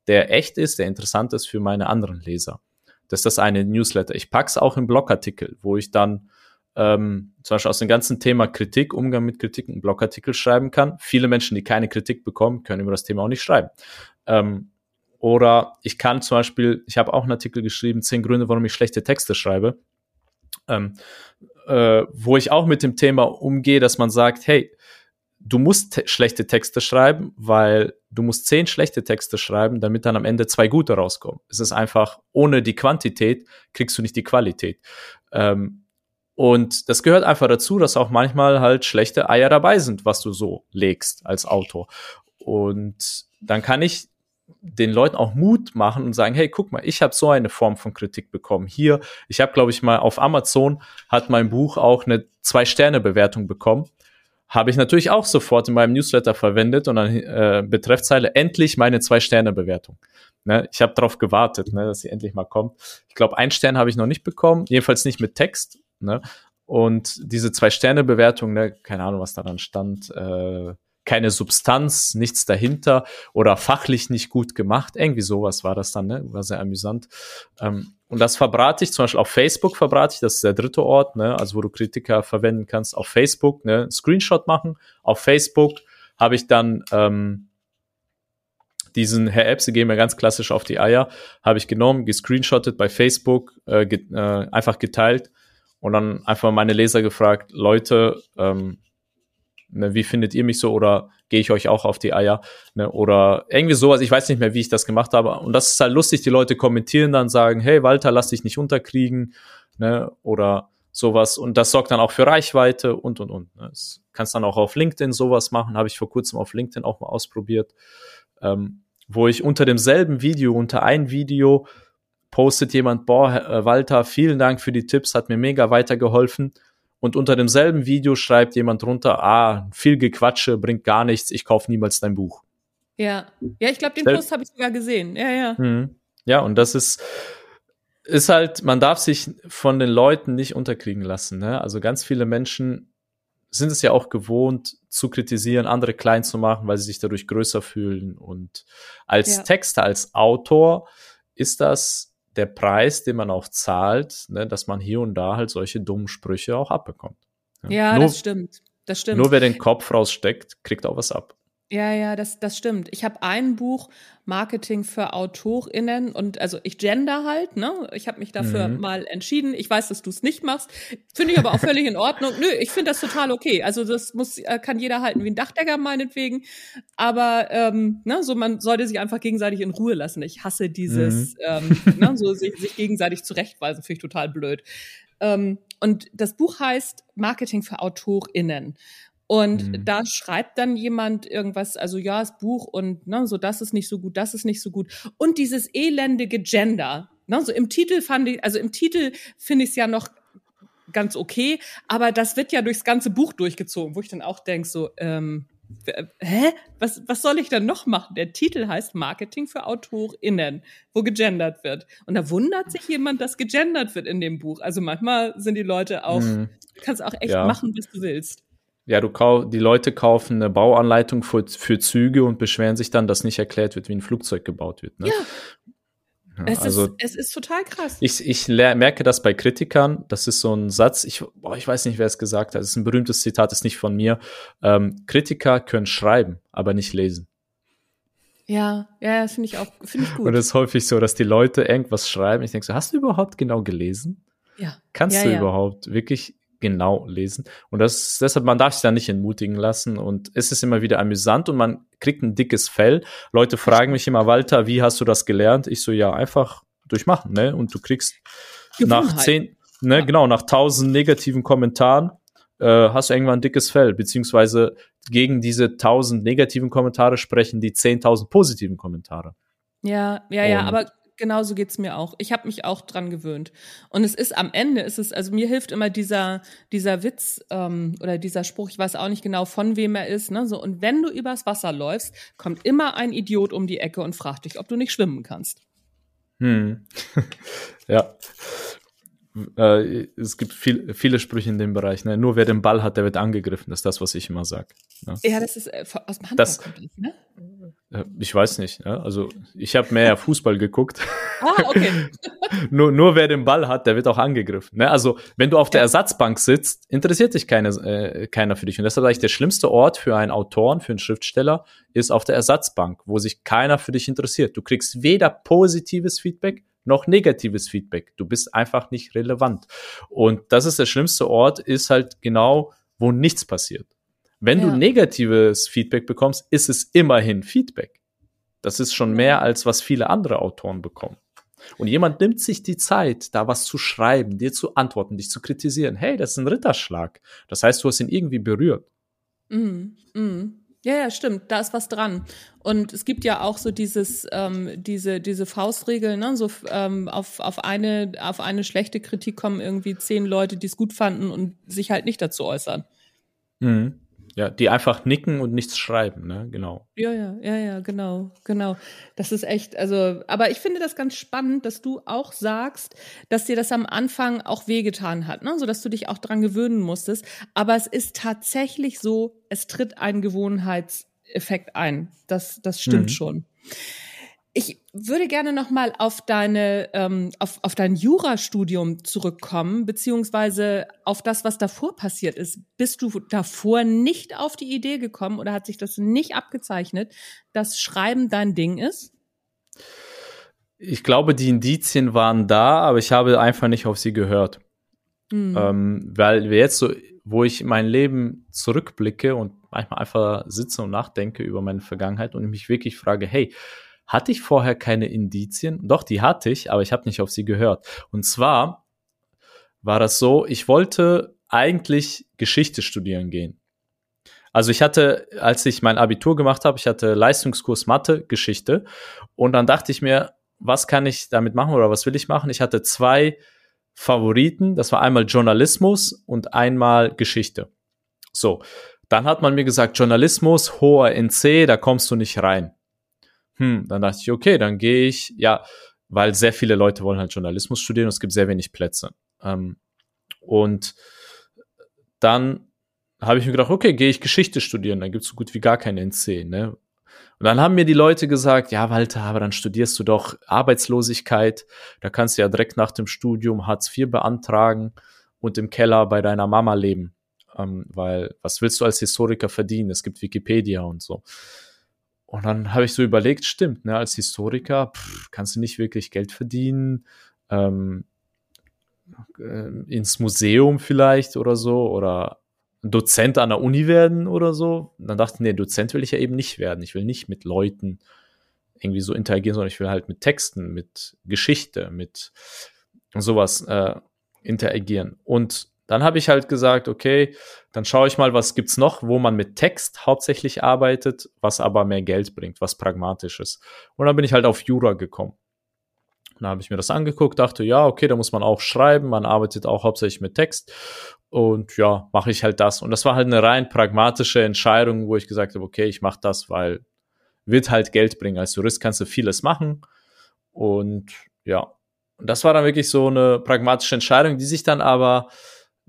Speaker 2: der echt ist, der interessant ist für meine anderen Leser. Das ist das eine Newsletter. Ich pack's auch im Blogartikel, wo ich dann ähm, zum Beispiel aus dem ganzen Thema Kritik, Umgang mit Kritik, einen Blogartikel schreiben kann. Viele Menschen, die keine Kritik bekommen, können über das Thema auch nicht schreiben. Ähm, oder ich kann zum Beispiel, ich habe auch einen Artikel geschrieben, zehn Gründe, warum ich schlechte Texte schreibe, ähm, äh, wo ich auch mit dem Thema umgehe, dass man sagt, hey, du musst te schlechte Texte schreiben, weil du musst zehn schlechte Texte schreiben, damit dann am Ende zwei gute rauskommen. Es ist einfach, ohne die Quantität kriegst du nicht die Qualität. Ähm, und das gehört einfach dazu, dass auch manchmal halt schlechte Eier dabei sind, was du so legst als Autor. Und dann kann ich den Leuten auch Mut machen und sagen, hey, guck mal, ich habe so eine Form von Kritik bekommen. Hier, ich habe, glaube ich, mal auf Amazon hat mein Buch auch eine Zwei-Sterne-Bewertung bekommen habe ich natürlich auch sofort in meinem Newsletter verwendet und dann äh, Betreffzeile endlich meine Zwei-Sterne-Bewertung. Ne? Ich habe darauf gewartet, ne, dass sie endlich mal kommt. Ich glaube, ein Stern habe ich noch nicht bekommen, jedenfalls nicht mit Text. Ne? Und diese Zwei-Sterne-Bewertung, ne, keine Ahnung, was daran stand, äh, keine Substanz, nichts dahinter oder fachlich nicht gut gemacht. Irgendwie sowas war das dann, ne? War sehr amüsant. Ähm, und das verbrate ich zum Beispiel auf Facebook verbrate ich, das ist der dritte Ort, ne? Also wo du Kritiker verwenden kannst, auf Facebook, ne? Screenshot machen. Auf Facebook habe ich dann ähm, diesen Herr Epps, sie gehen mir ganz klassisch auf die Eier, habe ich genommen, gescreenshottet bei Facebook, äh, ge äh, einfach geteilt und dann einfach meine Leser gefragt, Leute, ähm, ne, wie findet ihr mich so oder gehe ich euch auch auf die Eier ne, oder irgendwie sowas. Ich weiß nicht mehr, wie ich das gemacht habe. Und das ist halt lustig, die Leute kommentieren dann, sagen, hey Walter, lass dich nicht unterkriegen ne, oder sowas. Und das sorgt dann auch für Reichweite und, und, und. Ne. Das kannst dann auch auf LinkedIn sowas machen, habe ich vor kurzem auf LinkedIn auch mal ausprobiert, ähm, wo ich unter demselben Video, unter ein Video, postet jemand, boah, äh, Walter, vielen Dank für die Tipps, hat mir mega weitergeholfen und unter demselben Video schreibt jemand drunter, ah, viel Gequatsche, bringt gar nichts, ich kaufe niemals dein Buch.
Speaker 1: Ja, ja, ich glaube, den Post habe ich sogar gesehen. Ja, ja.
Speaker 2: Mhm. Ja, und das ist, ist halt, man darf sich von den Leuten nicht unterkriegen lassen. Ne? Also ganz viele Menschen sind es ja auch gewohnt, zu kritisieren, andere klein zu machen, weil sie sich dadurch größer fühlen. Und als ja. Texter, als Autor ist das der Preis, den man auch zahlt, ne, dass man hier und da halt solche dummen Sprüche auch abbekommt.
Speaker 1: Ja, ja nur, das stimmt. Das stimmt.
Speaker 2: Nur wer den Kopf raussteckt, kriegt auch was ab.
Speaker 1: Ja, ja, das, das stimmt. Ich habe ein Buch Marketing für AutorInnen und also ich gender halt, ne? Ich habe mich dafür mhm. mal entschieden. Ich weiß, dass du es nicht machst. Finde ich aber auch völlig in Ordnung. Nö, ich finde das total okay. Also das muss, äh, kann jeder halten wie ein Dachdecker meinetwegen. Aber ähm, ne, so man sollte sich einfach gegenseitig in Ruhe lassen. Ich hasse dieses, mhm. ähm, ne, so sich, sich gegenseitig zurechtweisen, finde ich total blöd. Ähm, und das Buch heißt Marketing für AutorInnen. Und mhm. da schreibt dann jemand irgendwas, also ja, das Buch und ne, so das ist nicht so gut, das ist nicht so gut. Und dieses elendige Gender. Ne, so im Titel fand ich, also im Titel finde ich es ja noch ganz okay, aber das wird ja durchs ganze Buch durchgezogen, wo ich dann auch denk so, ähm, hä? Was, was soll ich dann noch machen? Der Titel heißt Marketing für AutorInnen, wo gegendert wird. Und da wundert sich jemand, dass gegendert wird in dem Buch. Also manchmal sind die Leute auch, mhm. du kannst auch echt ja. machen, was du willst.
Speaker 2: Ja, du kau die Leute kaufen eine Bauanleitung für, für Züge und beschweren sich dann, dass nicht erklärt wird, wie ein Flugzeug gebaut wird. Ne? Ja.
Speaker 1: ja es, also, ist, es ist total krass.
Speaker 2: Ich, ich merke das bei Kritikern. Das ist so ein Satz. Ich, boah, ich weiß nicht, wer es gesagt hat. Das ist ein berühmtes Zitat, ist nicht von mir. Ähm, Kritiker können schreiben, aber nicht lesen.
Speaker 1: Ja, ja, das finde ich auch, finde ich gut.
Speaker 2: Und es ist häufig so, dass die Leute irgendwas schreiben. Ich denke so, hast du überhaupt genau gelesen?
Speaker 1: Ja.
Speaker 2: Kannst
Speaker 1: ja,
Speaker 2: du
Speaker 1: ja.
Speaker 2: überhaupt wirklich genau lesen. Und das, deshalb, man darf sich da nicht entmutigen lassen. Und es ist immer wieder amüsant und man kriegt ein dickes Fell. Leute fragen mich immer, Walter, wie hast du das gelernt? Ich so, ja, einfach durchmachen, ne? Und du kriegst nach zehn, ne, ja. genau, nach tausend negativen Kommentaren, äh, hast du irgendwann ein dickes Fell, beziehungsweise gegen diese tausend negativen Kommentare sprechen die zehntausend positiven Kommentare.
Speaker 1: Ja, ja, ja, aber genauso geht's mir auch. Ich habe mich auch dran gewöhnt. Und es ist am Ende, ist es, also mir hilft immer dieser, dieser Witz ähm, oder dieser Spruch, ich weiß auch nicht genau, von wem er ist. Ne? So, und wenn du übers Wasser läufst, kommt immer ein Idiot um die Ecke und fragt dich, ob du nicht schwimmen kannst.
Speaker 2: Hm. *laughs* ja. Äh, es gibt viel, viele Sprüche in dem Bereich. Ne? Nur wer den Ball hat, der wird angegriffen. Das ist das, was ich immer sage.
Speaker 1: Ne? Ja, das ist äh, aus dem Handball das, kommt das, ne?
Speaker 2: Äh, ich weiß nicht. Ja? Also ich habe mehr Fußball geguckt. *laughs*
Speaker 1: Ah, okay. *laughs*
Speaker 2: nur, nur wer den Ball hat, der wird auch angegriffen. Ne? Also wenn du auf der Ersatzbank sitzt, interessiert sich keine, äh, keiner für dich. Und deshalb sage ich, der schlimmste Ort für einen Autoren, für einen Schriftsteller, ist auf der Ersatzbank, wo sich keiner für dich interessiert. Du kriegst weder positives Feedback noch negatives Feedback. Du bist einfach nicht relevant. Und das ist der schlimmste Ort, ist halt genau, wo nichts passiert. Wenn ja. du negatives Feedback bekommst, ist es immerhin Feedback. Das ist schon mehr, als was viele andere Autoren bekommen. Und jemand nimmt sich die Zeit, da was zu schreiben, dir zu antworten, dich zu kritisieren. Hey, das ist ein Ritterschlag. Das heißt, du hast ihn irgendwie berührt.
Speaker 1: Mm, mm. Ja, ja, stimmt, da ist was dran. Und es gibt ja auch so dieses, ähm, diese, diese Faustregel, ne? so ähm, auf, auf, eine, auf eine schlechte Kritik kommen irgendwie zehn Leute, die es gut fanden und sich halt nicht dazu äußern.
Speaker 2: Mhm. Ja, die einfach nicken und nichts schreiben, ne? Genau.
Speaker 1: Ja, ja, ja, ja, genau, genau. Das ist echt, also, aber ich finde das ganz spannend, dass du auch sagst, dass dir das am Anfang auch wehgetan hat, ne? So dass du dich auch dran gewöhnen musstest. Aber es ist tatsächlich so, es tritt ein Gewohnheitseffekt ein. Das, das stimmt mhm. schon. Ich würde gerne noch mal auf deine ähm, auf, auf dein Jurastudium zurückkommen, beziehungsweise auf das, was davor passiert ist. Bist du davor nicht auf die Idee gekommen oder hat sich das nicht abgezeichnet, dass Schreiben dein Ding ist?
Speaker 2: Ich glaube, die Indizien waren da, aber ich habe einfach nicht auf sie gehört. Mhm. Ähm, weil wir jetzt so, wo ich mein Leben zurückblicke und manchmal einfach sitze und nachdenke über meine Vergangenheit und mich wirklich frage, hey, hatte ich vorher keine Indizien? Doch, die hatte ich, aber ich habe nicht auf sie gehört. Und zwar war das so, ich wollte eigentlich Geschichte studieren gehen. Also ich hatte, als ich mein Abitur gemacht habe, ich hatte Leistungskurs Mathe, Geschichte. Und dann dachte ich mir, was kann ich damit machen oder was will ich machen? Ich hatte zwei Favoriten. Das war einmal Journalismus und einmal Geschichte. So, dann hat man mir gesagt, Journalismus, hoher NC, da kommst du nicht rein. Hm, dann dachte ich, okay, dann gehe ich, ja, weil sehr viele Leute wollen halt Journalismus studieren und es gibt sehr wenig Plätze. Ähm, und dann habe ich mir gedacht, okay, gehe ich Geschichte studieren, dann gibt es so gut wie gar keinen NC, ne? Und dann haben mir die Leute gesagt, ja, Walter, aber dann studierst du doch Arbeitslosigkeit. Da kannst du ja direkt nach dem Studium Hartz IV beantragen und im Keller bei deiner Mama leben. Ähm, weil was willst du als Historiker verdienen? Es gibt Wikipedia und so. Und dann habe ich so überlegt, stimmt, ne, als Historiker pff, kannst du nicht wirklich Geld verdienen. Ähm, äh, ins Museum vielleicht oder so oder Dozent an der Uni werden oder so. Und dann dachte ich, nee, Dozent will ich ja eben nicht werden. Ich will nicht mit Leuten irgendwie so interagieren, sondern ich will halt mit Texten, mit Geschichte, mit sowas äh, interagieren. Und dann habe ich halt gesagt, okay, dann schaue ich mal, was gibt's noch, wo man mit Text hauptsächlich arbeitet, was aber mehr Geld bringt, was pragmatisches. Und dann bin ich halt auf Jura gekommen. Dann habe ich mir das angeguckt, dachte, ja, okay, da muss man auch schreiben, man arbeitet auch hauptsächlich mit Text. Und ja, mache ich halt das. Und das war halt eine rein pragmatische Entscheidung, wo ich gesagt habe, okay, ich mache das, weil wird halt Geld bringen. Als Jurist kannst du vieles machen. Und ja, und das war dann wirklich so eine pragmatische Entscheidung, die sich dann aber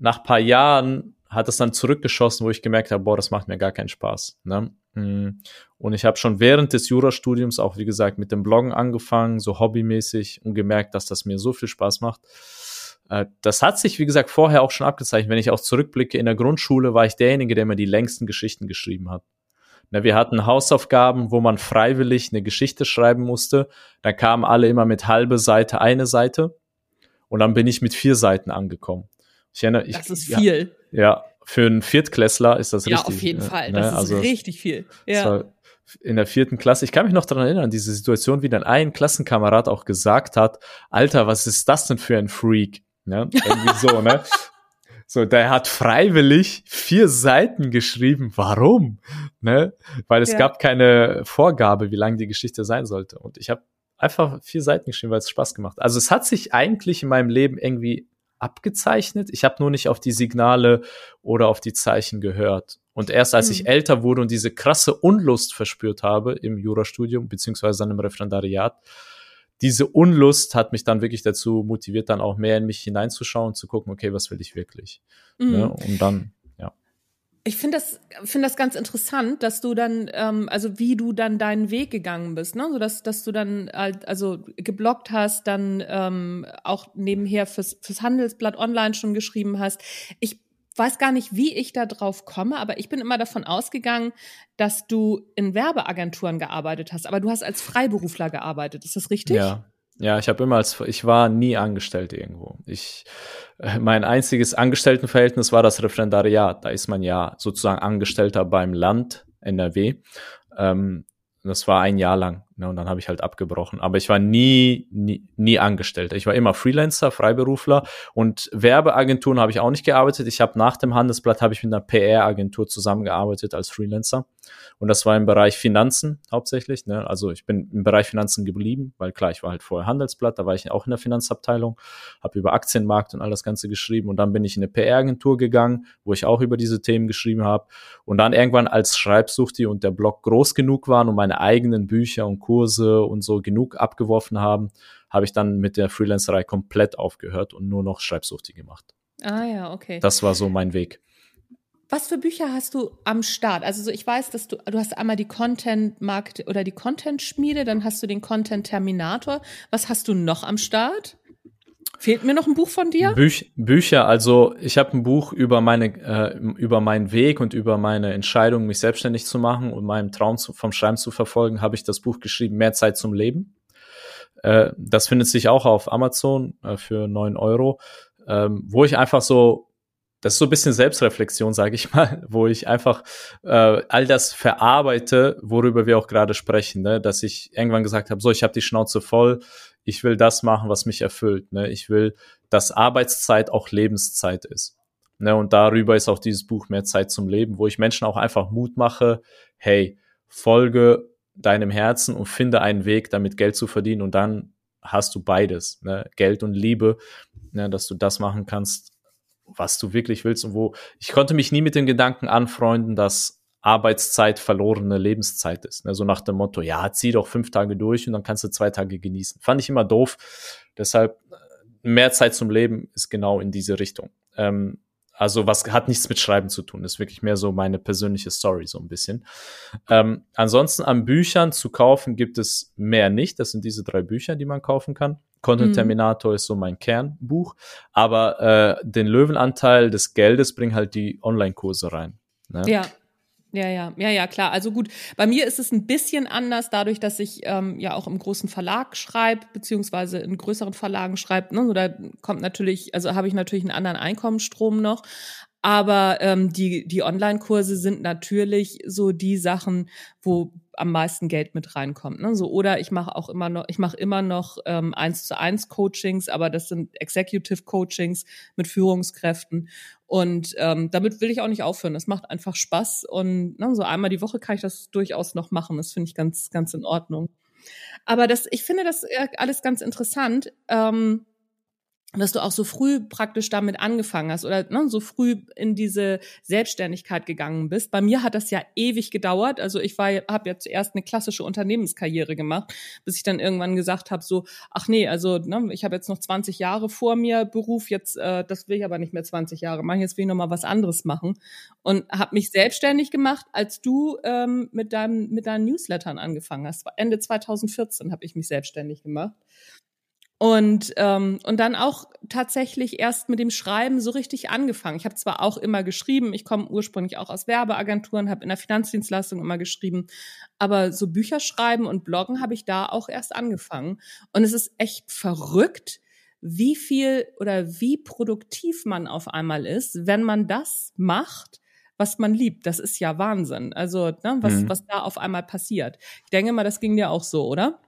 Speaker 2: nach paar Jahren hat es dann zurückgeschossen, wo ich gemerkt habe, boah, das macht mir gar keinen Spaß. Ne? Mm. Und ich habe schon während des Jurastudiums auch, wie gesagt, mit dem Bloggen angefangen, so hobbymäßig und gemerkt, dass das mir so viel Spaß macht. Äh, das hat sich, wie gesagt, vorher auch schon abgezeichnet. Wenn ich auch zurückblicke, in der Grundschule war ich derjenige, der mir die längsten Geschichten geschrieben hat. Ne, wir hatten Hausaufgaben, wo man freiwillig eine Geschichte schreiben musste. Da kamen alle immer mit halbe Seite, eine Seite. Und dann bin ich mit vier Seiten angekommen. Ich erinnere, ich,
Speaker 1: das ist viel.
Speaker 2: Ja, ja, für einen Viertklässler ist das
Speaker 1: ja,
Speaker 2: richtig.
Speaker 1: Ja, auf jeden ne? Fall. Das ne? ist also, richtig viel. Ja.
Speaker 2: In der vierten Klasse, ich kann mich noch daran erinnern, diese Situation, wie dann ein Klassenkamerad auch gesagt hat, Alter, was ist das denn für ein Freak? Ne? Irgendwie so, ne? *laughs* So, der hat freiwillig vier Seiten geschrieben. Warum? Ne? Weil es ja. gab keine Vorgabe, wie lang die Geschichte sein sollte. Und ich habe einfach vier Seiten geschrieben, weil es Spaß gemacht. Also es hat sich eigentlich in meinem Leben irgendwie abgezeichnet. Ich habe nur nicht auf die Signale oder auf die Zeichen gehört. Und erst als mhm. ich älter wurde und diese krasse Unlust verspürt habe im Jurastudium, beziehungsweise dann im Referendariat, diese Unlust hat mich dann wirklich dazu motiviert, dann auch mehr in mich hineinzuschauen und zu gucken, okay, was will ich wirklich? Mhm. Ne? Und dann
Speaker 1: ich finde das, finde das ganz interessant, dass du dann, ähm, also wie du dann deinen Weg gegangen bist, ne? So dass, dass du dann halt, also geblockt hast, dann ähm, auch nebenher fürs, fürs Handelsblatt online schon geschrieben hast. Ich weiß gar nicht, wie ich da drauf komme, aber ich bin immer davon ausgegangen, dass du in Werbeagenturen gearbeitet hast. Aber du hast als Freiberufler gearbeitet, ist das richtig?
Speaker 2: Ja, ja, ich habe immer als ich war nie angestellt irgendwo. Ich äh, mein einziges Angestelltenverhältnis war das Referendariat. Da ist man ja sozusagen Angestellter beim Land NRW. Ähm, das war ein Jahr lang. Ne, und dann habe ich halt abgebrochen. Aber ich war nie, nie, nie Angestellter. Ich war immer Freelancer, Freiberufler und Werbeagenturen habe ich auch nicht gearbeitet. Ich habe nach dem Handelsblatt habe ich mit einer PR-Agentur zusammengearbeitet als Freelancer. Und das war im Bereich Finanzen hauptsächlich. Ne? Also ich bin im Bereich Finanzen geblieben, weil klar, ich war halt vorher Handelsblatt, da war ich auch in der Finanzabteilung, habe über Aktienmarkt und all das Ganze geschrieben. Und dann bin ich in eine PR-Agentur gegangen, wo ich auch über diese Themen geschrieben habe. Und dann irgendwann als Schreibsuchti und der Blog groß genug waren und meine eigenen Bücher und Kurse und so genug abgeworfen haben, habe ich dann mit der Freelancerei komplett aufgehört und nur noch Schreibsuchti gemacht.
Speaker 1: Ah ja, okay.
Speaker 2: Das war so mein Weg.
Speaker 1: Was für Bücher hast du am Start? Also so, ich weiß, dass du, du hast einmal die Content-Markt oder die Content-Schmiede, dann hast du den Content-Terminator. Was hast du noch am Start? Fehlt mir noch ein Buch von dir?
Speaker 2: Büch, Bücher, also ich habe ein Buch über meine äh, über meinen Weg und über meine Entscheidung, mich selbstständig zu machen und meinem Traum zu, vom Schreiben zu verfolgen, habe ich das Buch geschrieben, Mehr Zeit zum Leben. Äh, das findet sich auch auf Amazon äh, für neun Euro, ähm, wo ich einfach so das ist so ein bisschen Selbstreflexion, sage ich *laughs* mal, wo ich einfach äh, all das verarbeite, worüber wir auch gerade sprechen, ne? dass ich irgendwann gesagt habe, so, ich habe die Schnauze voll, ich will das machen, was mich erfüllt. Ne? Ich will, dass Arbeitszeit auch Lebenszeit ist. Ne? Und darüber ist auch dieses Buch mehr Zeit zum Leben, wo ich Menschen auch einfach Mut mache, hey, folge deinem Herzen und finde einen Weg, damit Geld zu verdienen und dann hast du beides, ne? Geld und Liebe, ne? dass du das machen kannst, was du wirklich willst und wo ich konnte mich nie mit dem Gedanken anfreunden, dass Arbeitszeit verlorene Lebenszeit ist. Ne? So nach dem Motto, ja, zieh doch fünf Tage durch und dann kannst du zwei Tage genießen. Fand ich immer doof. Deshalb äh, mehr Zeit zum Leben ist genau in diese Richtung. Ähm, also was hat nichts mit Schreiben zu tun, ist wirklich mehr so meine persönliche Story so ein bisschen. Ähm, ansonsten an Büchern zu kaufen gibt es mehr nicht. Das sind diese drei Bücher, die man kaufen kann. Content mhm. Terminator mhm. ist so mein Kernbuch, aber äh, den Löwenanteil des Geldes bringen halt die Online-Kurse rein.
Speaker 1: Ne? Ja, ja, ja, ja, ja, klar. Also gut, bei mir ist es ein bisschen anders, dadurch, dass ich ähm, ja auch im großen Verlag schreibe, beziehungsweise in größeren Verlagen schreibe. Ne? So, da kommt natürlich, also habe ich natürlich einen anderen Einkommensstrom noch. Aber ähm, die, die Online-Kurse sind natürlich so die Sachen, wo am meisten Geld mit reinkommt. Ne? So, oder ich mache auch immer noch, ich mache immer noch ähm, eins zu eins Coachings, aber das sind Executive Coachings mit Führungskräften. Und ähm, damit will ich auch nicht aufhören. Das macht einfach Spaß. Und ne, so einmal die Woche kann ich das durchaus noch machen. Das finde ich ganz, ganz in Ordnung. Aber das, ich finde das äh, alles ganz interessant. Ähm, dass du auch so früh praktisch damit angefangen hast oder ne, so früh in diese Selbstständigkeit gegangen bist. Bei mir hat das ja ewig gedauert. Also ich war, habe ja zuerst eine klassische Unternehmenskarriere gemacht, bis ich dann irgendwann gesagt habe, so, ach nee, also ne, ich habe jetzt noch 20 Jahre vor mir Beruf, jetzt äh, das will ich aber nicht mehr 20 Jahre machen, jetzt will ich noch mal was anderes machen und habe mich selbstständig gemacht, als du ähm, mit deinem mit deinen Newslettern angefangen hast. Ende 2014 habe ich mich selbstständig gemacht. Und, ähm, und dann auch tatsächlich erst mit dem Schreiben so richtig angefangen. Ich habe zwar auch immer geschrieben, ich komme ursprünglich auch aus Werbeagenturen, habe in der Finanzdienstleistung immer geschrieben, aber so Bücher schreiben und Bloggen habe ich da auch erst angefangen. Und es ist echt verrückt, wie viel oder wie produktiv man auf einmal ist, wenn man das macht, was man liebt. Das ist ja Wahnsinn. Also, ne, was, mhm. was da auf einmal passiert. Ich denke mal, das ging dir auch so, oder?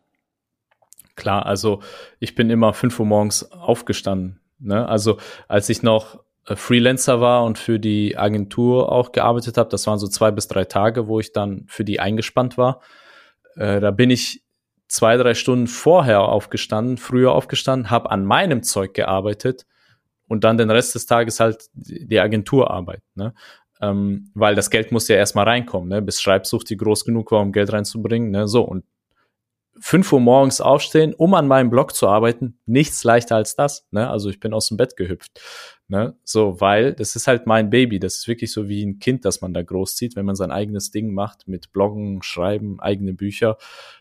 Speaker 2: Klar, also ich bin immer fünf Uhr morgens aufgestanden. Ne? Also als ich noch äh, Freelancer war und für die Agentur auch gearbeitet habe, das waren so zwei bis drei Tage, wo ich dann für die eingespannt war. Äh, da bin ich zwei, drei Stunden vorher aufgestanden, früher aufgestanden, habe an meinem Zeug gearbeitet und dann den Rest des Tages halt die Agenturarbeit. Ne? Ähm, weil das Geld muss ja erstmal reinkommen, ne? bis Schreibsucht die groß genug war, um Geld reinzubringen. Ne? So, und 5 Uhr morgens aufstehen, um an meinem Blog zu arbeiten, nichts leichter als das. Ne? Also ich bin aus dem Bett gehüpft. Ne? So, weil das ist halt mein Baby. Das ist wirklich so wie ein Kind, das man da großzieht, wenn man sein eigenes Ding macht mit Bloggen, Schreiben, eigene Bücher.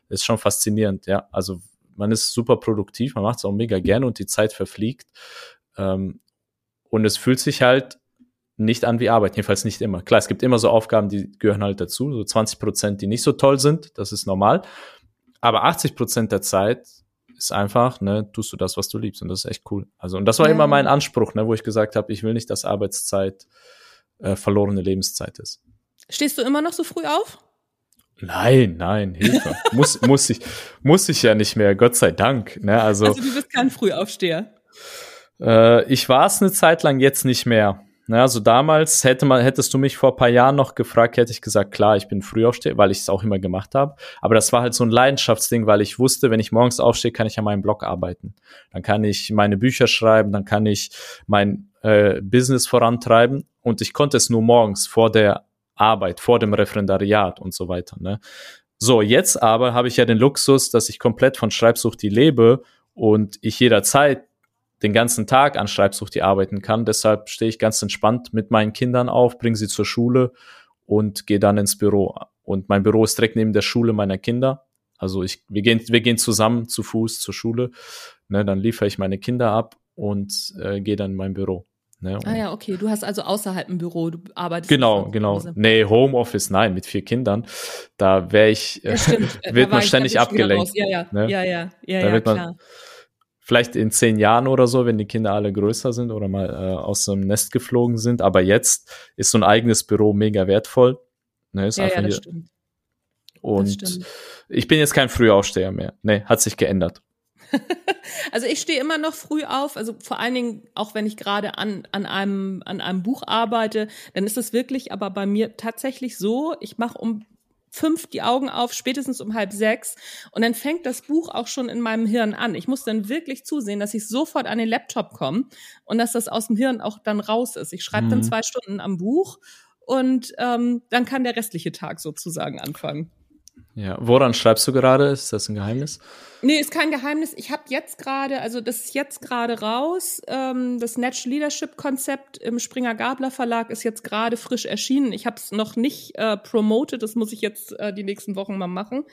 Speaker 2: Das ist schon faszinierend, ja. Also man ist super produktiv, man macht es auch mega gerne und die Zeit verfliegt. Ähm, und es fühlt sich halt nicht an wie Arbeit, jedenfalls nicht immer. Klar, es gibt immer so Aufgaben, die gehören halt dazu, so 20 Prozent, die nicht so toll sind, das ist normal. Aber 80 Prozent der Zeit ist einfach, ne, tust du das, was du liebst. Und das ist echt cool. Also, und das war ja. immer mein Anspruch, ne, wo ich gesagt habe, ich will nicht, dass Arbeitszeit äh, verlorene Lebenszeit ist.
Speaker 1: Stehst du immer noch so früh auf?
Speaker 2: Nein, nein, Hilfe. *laughs* muss, muss ich, muss ich ja nicht mehr, Gott sei Dank. Ne? Also,
Speaker 1: also du bist kein Frühaufsteher.
Speaker 2: Äh, ich war es eine Zeit lang, jetzt nicht mehr. Na, ne, also damals hätte man, hättest du mich vor paar Jahren noch gefragt, hätte ich gesagt, klar, ich bin früh aufstehe, weil ich es auch immer gemacht habe. Aber das war halt so ein Leidenschaftsding, weil ich wusste, wenn ich morgens aufstehe, kann ich an meinem Blog arbeiten. Dann kann ich meine Bücher schreiben, dann kann ich mein äh, Business vorantreiben. Und ich konnte es nur morgens vor der Arbeit, vor dem Referendariat und so weiter. Ne? So, jetzt aber habe ich ja den Luxus, dass ich komplett von Schreibsucht die lebe und ich jederzeit den ganzen Tag an Schreibsucht arbeiten kann. Deshalb stehe ich ganz entspannt mit meinen Kindern auf, bringe sie zur Schule und gehe dann ins Büro. Und mein Büro ist direkt neben der Schule meiner Kinder. Also ich, wir gehen, wir gehen zusammen zu Fuß zur Schule. Ne, dann liefere ich meine Kinder ab und äh, gehe dann in mein Büro.
Speaker 1: Ne, ah ja, okay. Du hast also außerhalb ein Büro, du arbeitest.
Speaker 2: Genau, genau. Nee, Homeoffice, nein, mit vier Kindern. Da wäre ich, ja, *laughs* wird man ständig abgelenkt.
Speaker 1: Ja, ja, ne? ja, ja, ja, da ja,
Speaker 2: klar. Man, vielleicht in zehn Jahren oder so, wenn die Kinder alle größer sind oder mal äh, aus dem Nest geflogen sind. Aber jetzt ist so ein eigenes Büro mega wertvoll. Ne, ist
Speaker 1: ja,
Speaker 2: einfach
Speaker 1: ja, das
Speaker 2: hier.
Speaker 1: stimmt.
Speaker 2: Und das ich bin jetzt kein Frühaufsteher mehr. Nee, hat sich geändert. *laughs*
Speaker 1: also ich stehe immer noch früh auf, also vor allen Dingen auch wenn ich gerade an, an, einem, an einem Buch arbeite, dann ist es wirklich aber bei mir tatsächlich so, ich mache um fünf die Augen auf, spätestens um halb sechs. Und dann fängt das Buch auch schon in meinem Hirn an. Ich muss dann wirklich zusehen, dass ich sofort an den Laptop komme und dass das aus dem Hirn auch dann raus ist. Ich schreibe mhm. dann zwei Stunden am Buch und ähm, dann kann der restliche Tag sozusagen anfangen.
Speaker 2: Ja, woran schreibst du gerade? Ist das ein Geheimnis?
Speaker 1: Nee, ist kein Geheimnis. Ich habe jetzt gerade, also das ist jetzt gerade raus. Ähm, das Natural Leadership Konzept im Springer Gabler Verlag ist jetzt gerade frisch erschienen. Ich habe es noch nicht äh, promoted, das muss ich jetzt äh, die nächsten Wochen mal machen.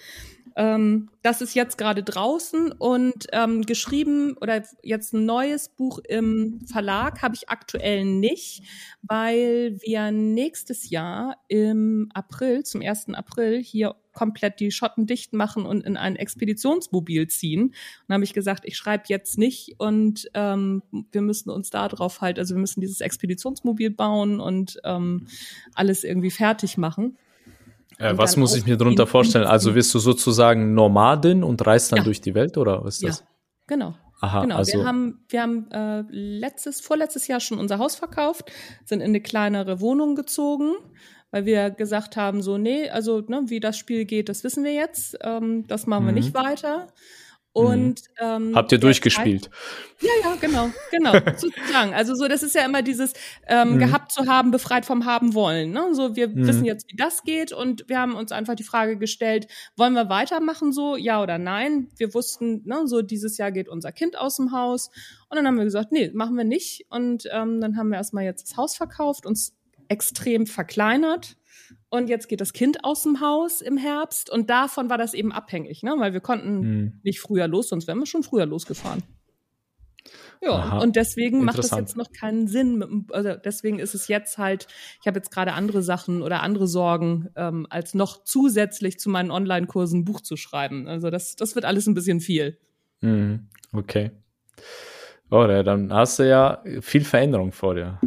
Speaker 1: Ähm, das ist jetzt gerade draußen und ähm, geschrieben oder jetzt ein neues Buch im Verlag habe ich aktuell nicht, weil wir nächstes Jahr im April, zum 1. April, hier komplett die Schotten dicht machen und in ein Expeditionsmobil ziehen. Und habe ich gesagt, ich schreibe jetzt nicht und ähm, wir müssen uns da drauf halt, also wir müssen dieses Expeditionsmobil bauen und ähm, alles irgendwie fertig machen.
Speaker 2: Äh, was muss ich mir darunter vorstellen? Also wirst du sozusagen Nomadin und reist dann ja. durch die Welt oder was ist das?
Speaker 1: Ja, genau.
Speaker 2: Aha,
Speaker 1: genau,
Speaker 2: also
Speaker 1: wir haben, wir haben äh, letztes, vorletztes Jahr schon unser Haus verkauft, sind in eine kleinere Wohnung gezogen, weil wir gesagt haben, so, nee, also ne, wie das Spiel geht, das wissen wir jetzt, ähm, das machen wir mhm. nicht weiter. Mhm. Und ähm,
Speaker 2: habt ihr durchgespielt?
Speaker 1: Ja, ja, genau, genau, *laughs* sozusagen. Also so, das ist ja immer dieses ähm, mhm. gehabt zu haben, befreit vom haben wollen. Ne? So, wir mhm. wissen jetzt, wie das geht, und wir haben uns einfach die Frage gestellt: Wollen wir weitermachen so, ja oder nein? Wir wussten, ne, so dieses Jahr geht unser Kind aus dem Haus, und dann haben wir gesagt, nee, machen wir nicht. Und ähm, dann haben wir erstmal jetzt das Haus verkauft, uns extrem verkleinert und jetzt geht das Kind aus dem Haus im Herbst und davon war das eben abhängig, ne? weil wir konnten hm. nicht früher los, sonst wären wir schon früher losgefahren. Ja, Aha, und deswegen macht das jetzt noch keinen Sinn. Mit, also deswegen ist es jetzt halt, ich habe jetzt gerade andere Sachen oder andere Sorgen, ähm, als noch zusätzlich zu meinen Online-Kursen ein Buch zu schreiben. Also das, das wird alles ein bisschen viel.
Speaker 2: Mhm, okay. Oh, dann hast du ja viel Veränderung vor dir.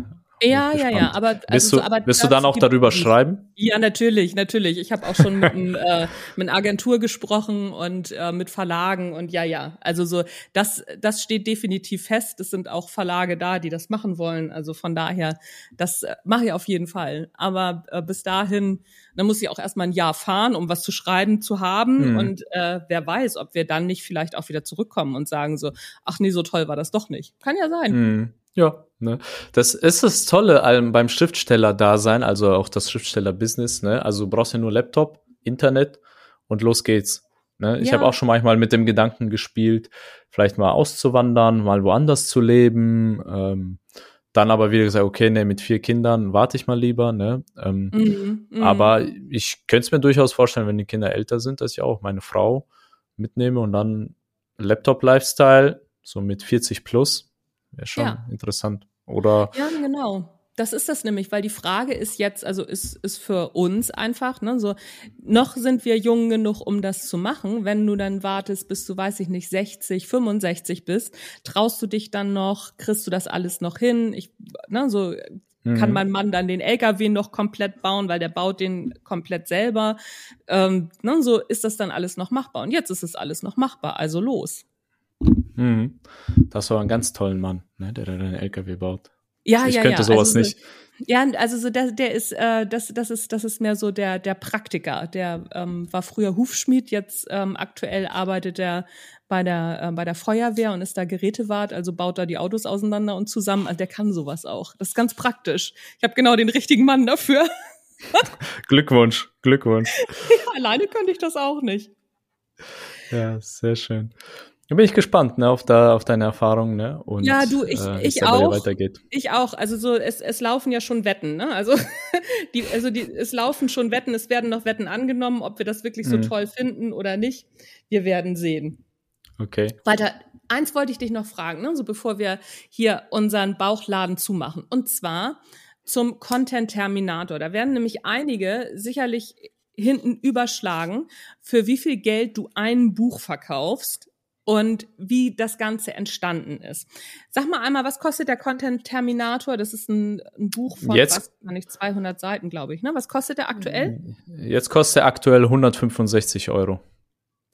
Speaker 1: Ja, ja, ja, aber
Speaker 2: also, wirst du,
Speaker 1: so, aber
Speaker 2: wirst du dann auch darüber nicht. schreiben?
Speaker 1: Ja, natürlich, natürlich. Ich habe auch schon mit, einem, äh, mit einer Agentur gesprochen und äh, mit Verlagen und ja, ja. Also so, das, das steht definitiv fest. Es sind auch Verlage da, die das machen wollen. Also von daher, das äh, mache ich auf jeden Fall. Aber äh, bis dahin, dann muss ich auch erstmal ein Jahr fahren, um was zu schreiben zu haben. Mhm. Und äh, wer weiß, ob wir dann nicht vielleicht auch wieder zurückkommen und sagen so, ach nee, so toll war das doch nicht. Kann ja sein.
Speaker 2: Mhm. Ja, ne? Das ist das Tolle beim Schriftsteller-Dasein, also auch das Schriftsteller-Business, ne? Also du brauchst ja nur Laptop, Internet und los geht's. Ne? Ich ja. habe auch schon manchmal mit dem Gedanken gespielt, vielleicht mal auszuwandern, mal woanders zu leben. Ähm, dann aber wieder gesagt, okay, ne, mit vier Kindern warte ich mal lieber. Ne? Ähm, mhm, mh. Aber ich könnte es mir durchaus vorstellen, wenn die Kinder älter sind, dass ich auch meine Frau mitnehme und dann Laptop-Lifestyle, so mit 40 plus, Wäre schon ja. interessant. Oder?
Speaker 1: Ja, genau. Das ist das nämlich, weil die Frage ist jetzt, also ist, ist für uns einfach, ne, so, noch sind wir jung genug, um das zu machen. Wenn du dann wartest, bis du, weiß ich nicht, 60, 65 bist, traust du dich dann noch, kriegst du das alles noch hin? Ich, ne, so, mhm. kann mein Mann dann den LKW noch komplett bauen, weil der baut den komplett selber. Ähm, ne, so ist das dann alles noch machbar. Und jetzt ist es alles noch machbar, also los.
Speaker 2: Mhm. Das war ein ganz tollen Mann, ne, der da den LKW baut.
Speaker 1: Ja,
Speaker 2: ich
Speaker 1: ja,
Speaker 2: könnte
Speaker 1: ja.
Speaker 2: sowas
Speaker 1: also,
Speaker 2: nicht.
Speaker 1: Ja, also so der, der ist, äh, das, das ist, das ist mehr so der, der Praktiker. Der ähm, war früher Hufschmied, jetzt ähm, aktuell arbeitet er bei der, äh, bei der Feuerwehr und ist da Gerätewart, also baut da die Autos auseinander und zusammen. Also der kann sowas auch. Das ist ganz praktisch. Ich habe genau den richtigen Mann dafür. *laughs*
Speaker 2: Glückwunsch, Glückwunsch. *laughs*
Speaker 1: Ja, alleine könnte ich das auch nicht.
Speaker 2: Ja, sehr schön. Da bin ich gespannt, ne, auf, da, auf deine Erfahrungen, ne?
Speaker 1: Und, ja, du, ich, äh, ich auch. Weitergeht. Ich auch. Also so, es, es laufen ja schon Wetten, ne? Also, *laughs* die, also die, es laufen schon Wetten, es werden noch Wetten angenommen, ob wir das wirklich so mhm. toll finden oder nicht. Wir werden sehen.
Speaker 2: Okay.
Speaker 1: Weiter, eins wollte ich dich noch fragen, ne? So bevor wir hier unseren Bauchladen zumachen. Und zwar zum Content Terminator. Da werden nämlich einige sicherlich hinten überschlagen, für wie viel Geld du ein Buch verkaufst und wie das Ganze entstanden ist. Sag mal einmal, was kostet der Content Terminator? Das ist ein, ein Buch von
Speaker 2: Jetzt, was,
Speaker 1: nicht 200 Seiten, glaube ich. Ne? Was kostet der aktuell?
Speaker 2: Jetzt kostet er aktuell 165 Euro.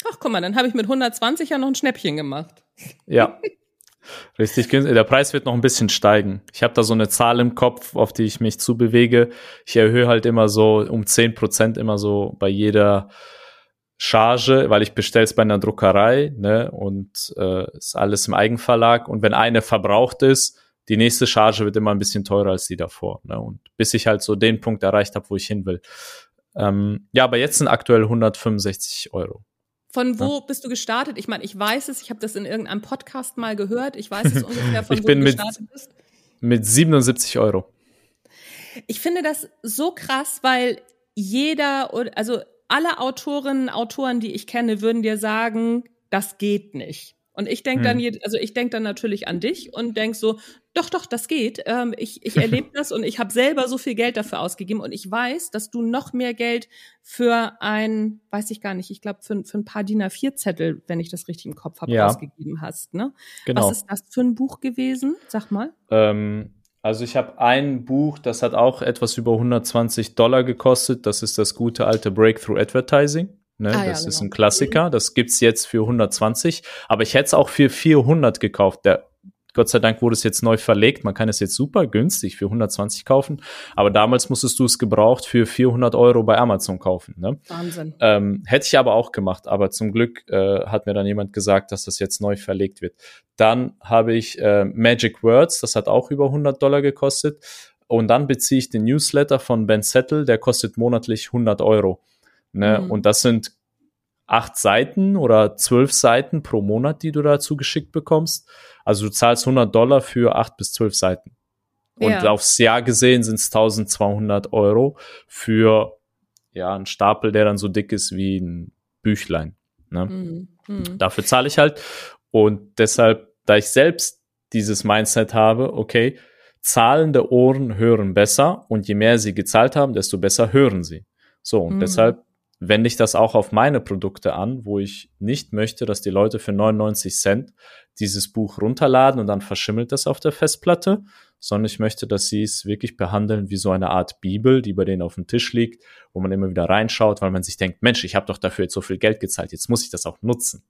Speaker 1: Ach, guck mal, dann habe ich mit 120 ja noch ein Schnäppchen gemacht.
Speaker 2: Ja. *laughs* Richtig günstig. Der Preis wird noch ein bisschen steigen. Ich habe da so eine Zahl im Kopf, auf die ich mich zubewege. Ich erhöhe halt immer so um 10 Prozent immer so bei jeder Charge, weil ich bestelle es bei einer Druckerei ne, und äh, ist alles im Eigenverlag. Und wenn eine verbraucht ist, die nächste Charge wird immer ein bisschen teurer als die davor. Ne? Und bis ich halt so den Punkt erreicht habe, wo ich hin will. Ähm, ja, aber jetzt sind aktuell 165 Euro.
Speaker 1: Von wo ja. bist du gestartet? Ich meine, ich weiß es, ich habe das in irgendeinem Podcast mal gehört. Ich weiß es *laughs* ungefähr, von
Speaker 2: ich
Speaker 1: wo
Speaker 2: bin du gestartet mit, bist. Mit 77 Euro.
Speaker 1: Ich finde das so krass, weil jeder, also alle Autorinnen, Autoren, die ich kenne, würden dir sagen, das geht nicht. Und ich denke hm. dann, also ich denke dann natürlich an dich und denk so, doch, doch, das geht. Ähm, ich ich *laughs* erlebe das und ich habe selber so viel Geld dafür ausgegeben und ich weiß, dass du noch mehr Geld für ein, weiß ich gar nicht, ich glaube für, für ein paar DIN A4-Zettel, wenn ich das richtig im Kopf habe, ja. ausgegeben hast. Ne? Genau. Was ist das für ein Buch gewesen? Sag mal.
Speaker 2: Ähm, also ich habe ein Buch, das hat auch etwas über 120 Dollar gekostet. Das ist das gute alte Breakthrough Advertising. Ne? Ah, das ja, ist genau. ein Klassiker. Das gibt's jetzt für 120. Aber ich hätte es auch für 400 gekauft. Der Gott sei Dank wurde es jetzt neu verlegt. Man kann es jetzt super günstig für 120 kaufen. Aber damals musstest du es gebraucht für 400 Euro bei Amazon kaufen. Ne?
Speaker 1: Wahnsinn.
Speaker 2: Ähm, hätte ich aber auch gemacht. Aber zum Glück äh, hat mir dann jemand gesagt, dass das jetzt neu verlegt wird. Dann habe ich äh, Magic Words. Das hat auch über 100 Dollar gekostet. Und dann beziehe ich den Newsletter von Ben Settle. Der kostet monatlich 100 Euro. Ne? Mhm. Und das sind acht Seiten oder zwölf Seiten pro Monat, die du dazu geschickt bekommst. Also du zahlst 100 Dollar für acht bis zwölf Seiten. Und ja. aufs Jahr gesehen sind es 1200 Euro für ja einen Stapel, der dann so dick ist wie ein Büchlein. Ne? Mhm. Mhm. Dafür zahle ich halt. Und deshalb, da ich selbst dieses Mindset habe, okay, zahlende Ohren hören besser und je mehr sie gezahlt haben, desto besser hören sie. So, und mhm. deshalb wende ich das auch auf meine Produkte an, wo ich nicht möchte, dass die Leute für 99 Cent dieses Buch runterladen und dann verschimmelt das auf der Festplatte, sondern ich möchte, dass sie es wirklich behandeln wie so eine Art Bibel, die bei denen auf dem Tisch liegt, wo man immer wieder reinschaut, weil man sich denkt, Mensch, ich habe doch dafür jetzt so viel Geld gezahlt, jetzt muss ich das auch nutzen.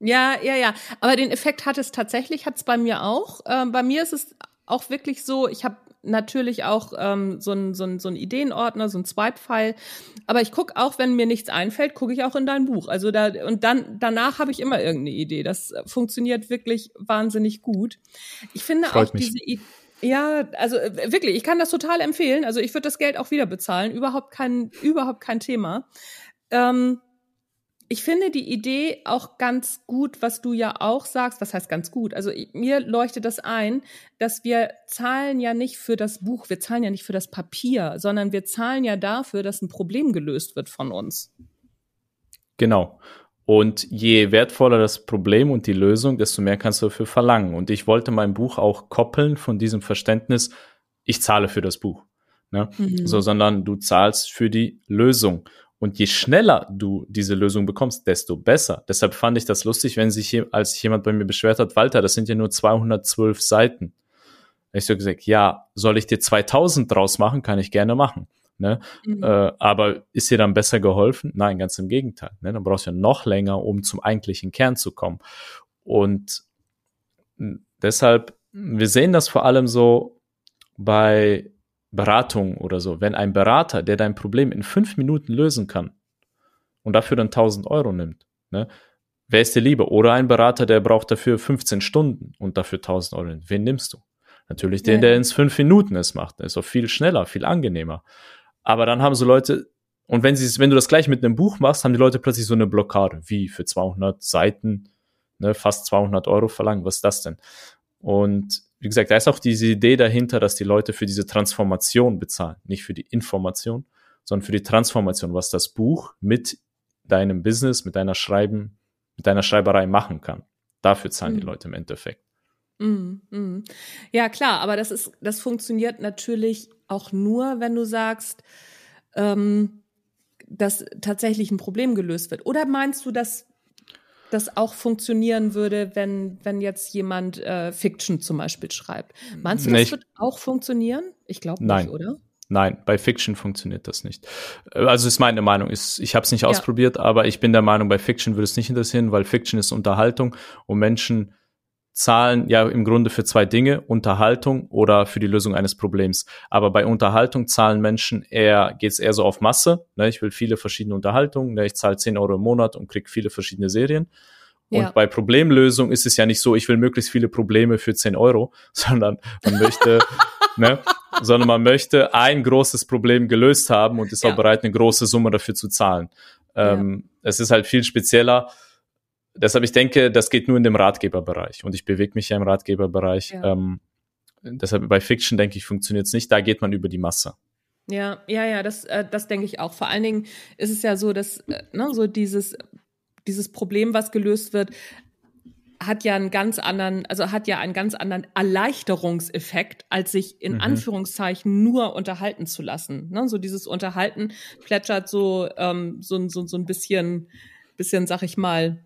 Speaker 1: Ja, ja, ja. Aber den Effekt hat es tatsächlich, hat es bei mir auch. Ähm, bei mir ist es auch wirklich so, ich habe natürlich auch ähm, so ein so ein so ein Ideenordner, so ein Swipe-File. Aber ich gucke auch, wenn mir nichts einfällt, gucke ich auch in dein Buch. Also da und dann danach habe ich immer irgendeine Idee. Das funktioniert wirklich wahnsinnig gut. Ich finde Freut auch mich. diese Idee. Ja, also äh, wirklich, ich kann das total empfehlen. Also ich würde das Geld auch wieder bezahlen. Überhaupt kein, überhaupt kein Thema. Ähm, ich finde die Idee auch ganz gut, was du ja auch sagst. Was heißt ganz gut? Also mir leuchtet das ein, dass wir zahlen ja nicht für das Buch, wir zahlen ja nicht für das Papier, sondern wir zahlen ja dafür, dass ein Problem gelöst wird von uns.
Speaker 2: Genau. Und je wertvoller das Problem und die Lösung, desto mehr kannst du dafür verlangen. Und ich wollte mein Buch auch koppeln von diesem Verständnis, ich zahle für das Buch. Ne? Mhm. So, sondern du zahlst für die Lösung. Und je schneller du diese Lösung bekommst, desto besser. Deshalb fand ich das lustig, wenn sich, als sich jemand bei mir beschwert hat, Walter, das sind ja nur 212 Seiten. Ich so gesagt, ja, soll ich dir 2000 draus machen? Kann ich gerne machen. Ne? Mhm. Äh, aber ist dir dann besser geholfen? Nein, ganz im Gegenteil. Ne? Dann brauchst du ja noch länger, um zum eigentlichen Kern zu kommen. Und deshalb, wir sehen das vor allem so bei Beratung oder so, wenn ein Berater, der dein Problem in fünf Minuten lösen kann und dafür dann 1000 Euro nimmt, ne, wer ist dir lieber? Oder ein Berater, der braucht dafür 15 Stunden und dafür 1000 Euro nimmt. Wen nimmst du? Natürlich den, ja. der in fünf Minuten es macht. Ist auch viel schneller, viel angenehmer. Aber dann haben so Leute, und wenn sie, wenn du das gleich mit einem Buch machst, haben die Leute plötzlich so eine Blockade. Wie für 200 Seiten ne, fast 200 Euro verlangen. Was ist das denn? Und wie gesagt, da ist auch diese Idee dahinter, dass die Leute für diese Transformation bezahlen, nicht für die Information, sondern für die Transformation, was das Buch mit deinem Business, mit deiner Schreiben, mit deiner Schreiberei machen kann. Dafür zahlen mhm. die Leute im Endeffekt.
Speaker 1: Mhm, mhm. Ja, klar, aber das ist, das funktioniert natürlich auch nur, wenn du sagst, ähm, dass tatsächlich ein Problem gelöst wird. Oder meinst du, dass das auch funktionieren würde, wenn, wenn jetzt jemand äh, Fiction zum Beispiel schreibt? Meinst du, das wird auch funktionieren? Ich glaube nicht, oder?
Speaker 2: Nein, bei Fiction funktioniert das nicht. Äh, also ist meine Meinung. Ist, ich habe es nicht ja. ausprobiert, aber ich bin der Meinung, bei Fiction würde es nicht interessieren, weil Fiction ist Unterhaltung und Menschen zahlen ja im Grunde für zwei Dinge, Unterhaltung oder für die Lösung eines Problems. Aber bei Unterhaltung zahlen Menschen eher, geht's eher so auf Masse. Ne? Ich will viele verschiedene Unterhaltungen, ne? ich zahle 10 Euro im Monat und krieg viele verschiedene Serien. Und ja. bei Problemlösung ist es ja nicht so, ich will möglichst viele Probleme für 10 Euro, *laughs* sondern man möchte, *laughs* ne, sondern man möchte ein großes Problem gelöst haben und ist ja. auch bereit, eine große Summe dafür zu zahlen. Ähm, ja. Es ist halt viel spezieller deshalb, ich denke, das geht nur in dem Ratgeberbereich und ich bewege mich ja im Ratgeberbereich. Ja. Ähm, deshalb bei Fiction, denke ich, funktioniert es nicht. Da geht man über die Masse.
Speaker 1: Ja, ja, ja, das, äh, das denke ich auch. Vor allen Dingen ist es ja so, dass äh, ne, so dieses, dieses Problem, was gelöst wird, hat ja einen ganz anderen, also hat ja einen ganz anderen Erleichterungseffekt, als sich in mhm. Anführungszeichen nur unterhalten zu lassen. Ne? So dieses Unterhalten plätschert so, ähm, so, so, so ein bisschen, bisschen, sag ich mal,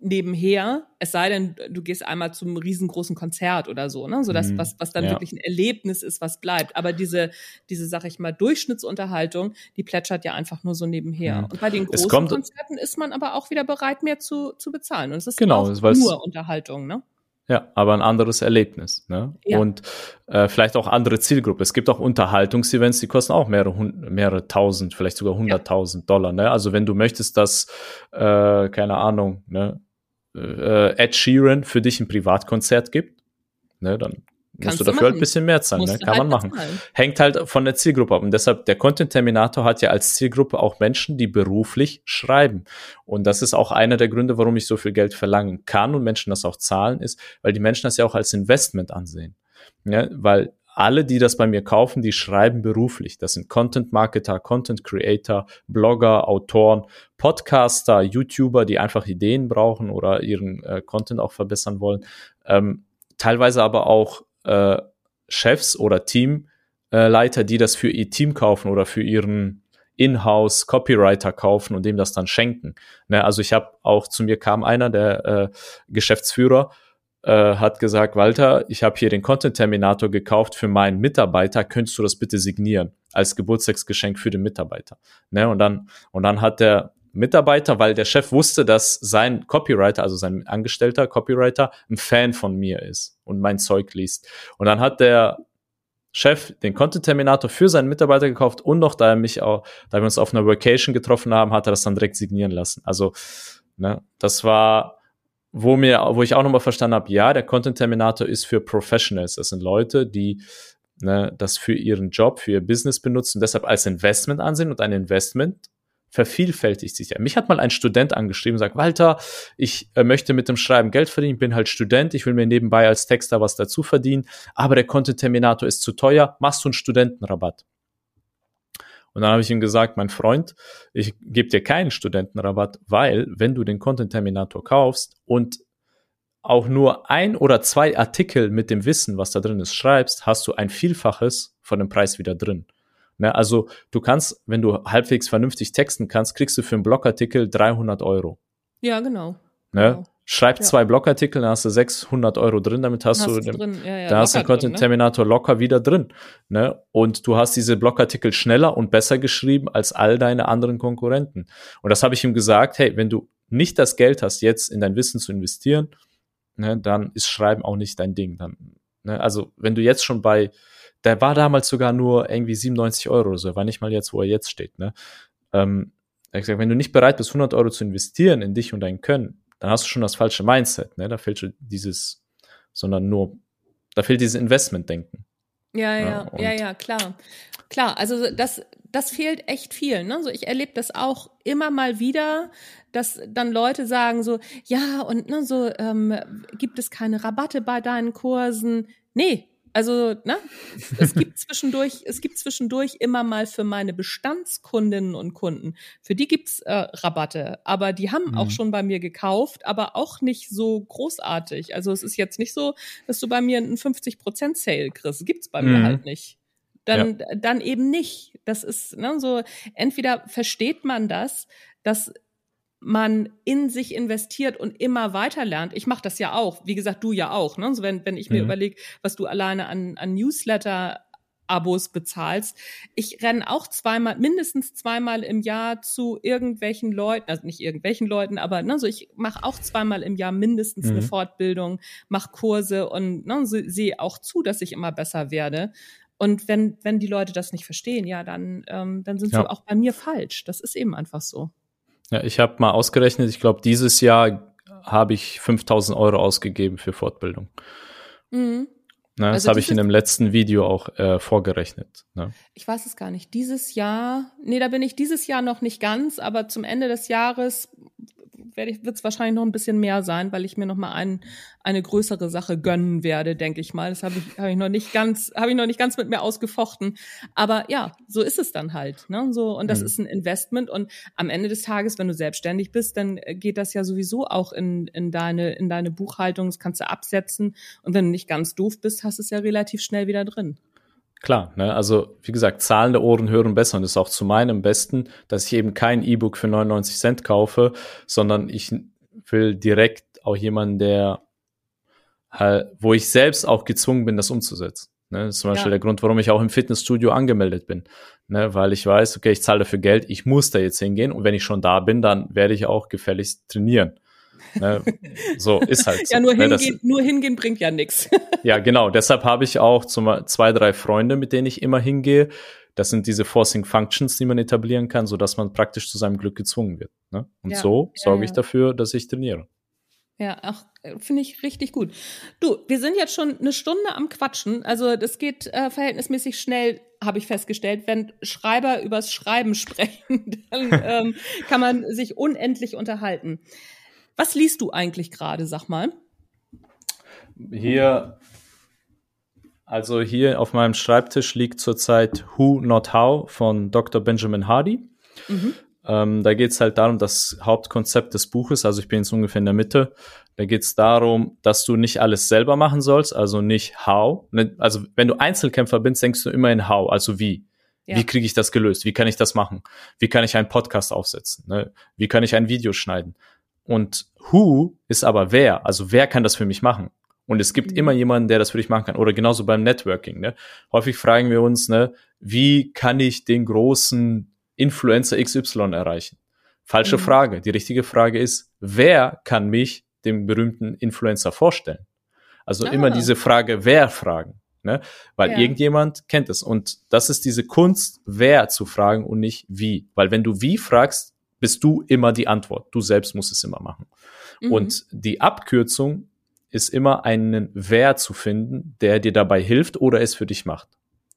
Speaker 1: nebenher, es sei denn, du gehst einmal zum riesengroßen Konzert oder so, ne? So das, mhm. was, was dann ja. wirklich ein Erlebnis ist, was bleibt. Aber diese, diese, sag ich mal, Durchschnittsunterhaltung, die plätschert ja einfach nur so nebenher. Mhm. Und bei den großen Konzerten ist man aber auch wieder bereit, mehr zu, zu bezahlen. Und es ist
Speaker 2: genau,
Speaker 1: auch nur Unterhaltung, ne?
Speaker 2: Ja, aber ein anderes Erlebnis. Ne? Ja. Und äh, vielleicht auch andere Zielgruppe. Es gibt auch Unterhaltungsevents, die kosten auch mehrere, mehrere tausend, vielleicht sogar hunderttausend ja. Dollar. Ne? Also wenn du möchtest, dass, äh, keine Ahnung, ne, äh, Ed Sheeran für dich ein Privatkonzert gibt, ne, dann musst du dafür machen. halt ein bisschen mehr zahlen, ne? kann halt man machen. Bezahlen. Hängt halt von der Zielgruppe ab. Und deshalb, der Content Terminator hat ja als Zielgruppe auch Menschen, die beruflich schreiben. Und das ist auch einer der Gründe, warum ich so viel Geld verlangen kann und Menschen das auch zahlen, ist, weil die Menschen das ja auch als Investment ansehen. Ja, weil alle, die das bei mir kaufen, die schreiben beruflich. Das sind Content Marketer, Content Creator, Blogger, Autoren, Podcaster, YouTuber, die einfach Ideen brauchen oder ihren äh, Content auch verbessern wollen. Ähm, teilweise aber auch äh, Chefs oder Teamleiter, äh, die das für ihr Team kaufen oder für ihren Inhouse Copywriter kaufen und dem das dann schenken. Ne, also ich habe auch zu mir kam einer, der äh, Geschäftsführer, äh, hat gesagt, Walter, ich habe hier den Content Terminator gekauft für meinen Mitarbeiter, könntest du das bitte signieren als Geburtstagsgeschenk für den Mitarbeiter? Ne? Und dann und dann hat der Mitarbeiter, weil der Chef wusste, dass sein Copywriter, also sein angestellter Copywriter, ein Fan von mir ist und mein Zeug liest. Und dann hat der Chef den Content Terminator für seinen Mitarbeiter gekauft und noch, da er mich auch, da wir uns auf einer Vacation getroffen haben, hat er das dann direkt signieren lassen. Also, ne, das war, wo mir, wo ich auch nochmal verstanden habe, ja, der Content Terminator ist für Professionals. Das sind Leute, die ne, das für ihren Job, für ihr Business benutzen, deshalb als Investment ansehen und ein Investment vervielfältigt sich ja. Mich hat mal ein Student angeschrieben und sagt, Walter, ich äh, möchte mit dem Schreiben Geld verdienen, bin halt Student, ich will mir nebenbei als Texter was dazu verdienen, aber der Content Terminator ist zu teuer, machst du einen Studentenrabatt? Und dann habe ich ihm gesagt, mein Freund, ich gebe dir keinen Studentenrabatt, weil wenn du den Content Terminator kaufst und auch nur ein oder zwei Artikel mit dem Wissen, was da drin ist, schreibst, hast du ein Vielfaches von dem Preis wieder drin. Ne, also du kannst, wenn du halbwegs vernünftig texten kannst, kriegst du für einen Blogartikel 300 Euro.
Speaker 1: Ja, genau.
Speaker 2: Ne? genau. Schreib ja. zwei Blogartikel, dann hast du 600 Euro drin, damit hast, hast du, den, ja, ja, da hast du den Content Terminator ne? locker wieder drin. Ne? Und du hast diese Blogartikel schneller und besser geschrieben als all deine anderen Konkurrenten. Und das habe ich ihm gesagt, hey, wenn du nicht das Geld hast, jetzt in dein Wissen zu investieren, ne, dann ist Schreiben auch nicht dein Ding. Dann, ne? Also wenn du jetzt schon bei der war damals sogar nur irgendwie 97 Euro oder so, er war nicht mal jetzt, wo er jetzt steht. Ne? Ähm, er hat gesagt, wenn du nicht bereit bist, 100 Euro zu investieren in dich und dein Können, dann hast du schon das falsche Mindset. Ne? Da fehlt schon dieses, sondern nur, da fehlt dieses Investment-Denken.
Speaker 1: Ja, ja, ja, ja, ja, klar. Klar, also das, das fehlt echt viel. Ne? So, ich erlebe das auch immer mal wieder, dass dann Leute sagen so, ja, und ne, so ähm, gibt es keine Rabatte bei deinen Kursen. Nee, also, ne, es gibt zwischendurch, es gibt zwischendurch immer mal für meine Bestandskundinnen und Kunden, für die gibt's äh, Rabatte, aber die haben mhm. auch schon bei mir gekauft, aber auch nicht so großartig. Also es ist jetzt nicht so, dass du bei mir einen 50% Sale kriegst. Gibt's bei mhm. mir halt nicht. Dann, ja. dann eben nicht. Das ist ne, so, entweder versteht man das, dass man in sich investiert und immer weiter lernt. Ich mache das ja auch, wie gesagt, du ja auch. Ne? Also wenn, wenn ich mir mhm. überlege, was du alleine an, an Newsletter Abos bezahlst. Ich renne auch zweimal, mindestens zweimal im Jahr zu irgendwelchen Leuten, also nicht irgendwelchen Leuten, aber ne, so ich mache auch zweimal im Jahr mindestens mhm. eine Fortbildung, mache Kurse und ne, so, sehe auch zu, dass ich immer besser werde. Und wenn, wenn die Leute das nicht verstehen, ja, dann, ähm, dann sind ja. sie auch bei mir falsch. Das ist eben einfach so.
Speaker 2: Ja, ich habe mal ausgerechnet, ich glaube, dieses Jahr habe ich 5000 Euro ausgegeben für Fortbildung. Mhm. Ne, das also habe ich in dem letzten Video auch äh, vorgerechnet. Ne?
Speaker 1: Ich weiß es gar nicht. Dieses Jahr, nee, da bin ich dieses Jahr noch nicht ganz, aber zum Ende des Jahres wird es wahrscheinlich noch ein bisschen mehr sein, weil ich mir noch mal ein, eine größere Sache gönnen werde, denke ich mal. Das habe ich, hab ich noch nicht ganz, habe ich noch nicht ganz mit mir ausgefochten. Aber ja, so ist es dann halt. Ne? So und das mhm. ist ein Investment und am Ende des Tages, wenn du selbstständig bist, dann geht das ja sowieso auch in, in deine in deine Buchhaltung. Das kannst du absetzen und wenn du nicht ganz doof bist, hast du es ja relativ schnell wieder drin.
Speaker 2: Klar, ne? also wie gesagt, zahlende Ohren hören besser und ist auch zu meinem Besten, dass ich eben kein E-Book für 99 Cent kaufe, sondern ich will direkt auch jemanden, der halt, wo ich selbst auch gezwungen bin, das umzusetzen. Ne? Das ist zum Beispiel ja. der Grund, warum ich auch im Fitnessstudio angemeldet bin. Ne? Weil ich weiß, okay, ich zahle dafür Geld, ich muss da jetzt hingehen und wenn ich schon da bin, dann werde ich auch gefälligst trainieren. Ne? So ist halt. *laughs*
Speaker 1: So, ja, nur, ne? hingehen, nur hingehen bringt ja nichts. *laughs*
Speaker 2: ja, genau. Deshalb habe ich auch zum, zwei, drei Freunde, mit denen ich immer hingehe. Das sind diese Forcing Functions, die man etablieren kann, so dass man praktisch zu seinem Glück gezwungen wird. Ne? Und ja, so sorge ja, ich dafür, dass ich trainiere.
Speaker 1: Ja, ach, finde ich richtig gut. Du, wir sind jetzt schon eine Stunde am Quatschen. Also das geht äh, verhältnismäßig schnell, habe ich festgestellt. Wenn Schreiber übers Schreiben *laughs* sprechen, dann ähm, kann man sich unendlich unterhalten. Was liest du eigentlich gerade, sag mal?
Speaker 2: Hier, also hier auf meinem Schreibtisch liegt zurzeit Who Not How von Dr. Benjamin Hardy. Mhm. Ähm, da geht es halt darum, das Hauptkonzept des Buches, also ich bin jetzt ungefähr in der Mitte, da geht es darum, dass du nicht alles selber machen sollst, also nicht how. Ne, also wenn du Einzelkämpfer bist, denkst du immer in how, also wie. Ja. Wie kriege ich das gelöst? Wie kann ich das machen? Wie kann ich einen Podcast aufsetzen? Ne? Wie kann ich ein Video schneiden? Und who ist aber wer. Also wer kann das für mich machen? Und es gibt mhm. immer jemanden, der das für dich machen kann. Oder genauso beim Networking. Ne? Häufig fragen wir uns, ne, wie kann ich den großen Influencer XY erreichen? Falsche mhm. Frage. Die richtige Frage ist, wer kann mich dem berühmten Influencer vorstellen? Also ah. immer diese Frage, wer fragen. Ne? Weil ja. irgendjemand kennt es. Und das ist diese Kunst, wer zu fragen und nicht wie. Weil wenn du wie fragst, bist du immer die Antwort. Du selbst musst es immer machen. Mhm. Und die Abkürzung ist immer einen Wer zu finden, der dir dabei hilft oder es für dich macht.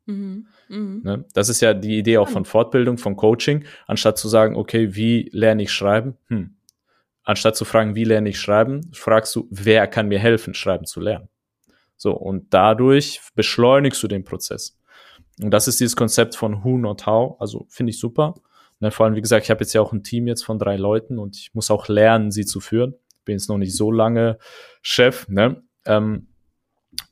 Speaker 2: Mhm. Mhm. Ne? Das ist ja die Idee auch von Fortbildung, von Coaching. Anstatt zu sagen, okay, wie lerne ich schreiben? Hm. Anstatt zu fragen, wie lerne ich schreiben, fragst du, wer kann mir helfen, schreiben zu lernen. So, und dadurch beschleunigst du den Prozess. Und das ist dieses Konzept von Who Not How. Also finde ich super. Ne, vor allem, wie gesagt, ich habe jetzt ja auch ein Team jetzt von drei Leuten und ich muss auch lernen, sie zu führen. Bin jetzt noch nicht so lange Chef, ne? Ähm,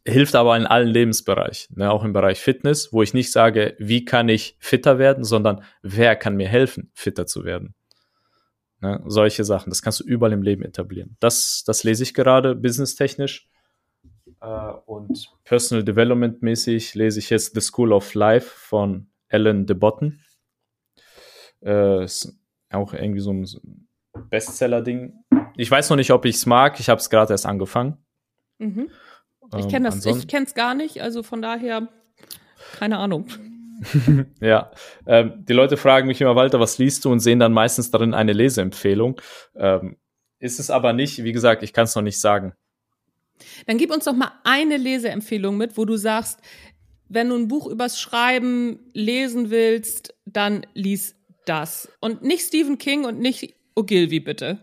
Speaker 2: hilft aber in allen Lebensbereichen, ne? auch im Bereich Fitness, wo ich nicht sage, wie kann ich fitter werden, sondern wer kann mir helfen, fitter zu werden. Ne? Solche Sachen, das kannst du überall im Leben etablieren. Das, das lese ich gerade, businesstechnisch. Äh, und Personal Development mäßig lese ich jetzt The School of Life von Alan de Botton. Äh, ist auch irgendwie so ein Bestseller-Ding. Ich weiß noch nicht, ob ich es mag. Ich habe es gerade erst angefangen.
Speaker 1: Mhm. Ich kenne das, ich kenne es gar nicht, also von daher keine Ahnung. *laughs*
Speaker 2: ja, ähm, die Leute fragen mich immer, Walter, was liest du und sehen dann meistens darin eine Leseempfehlung. Ähm, ist es aber nicht, wie gesagt, ich kann es noch nicht sagen.
Speaker 1: Dann gib uns doch mal eine Leseempfehlung mit, wo du sagst, wenn du ein Buch übers Schreiben lesen willst, dann lies das. Und nicht Stephen King und nicht Ogilvy, bitte.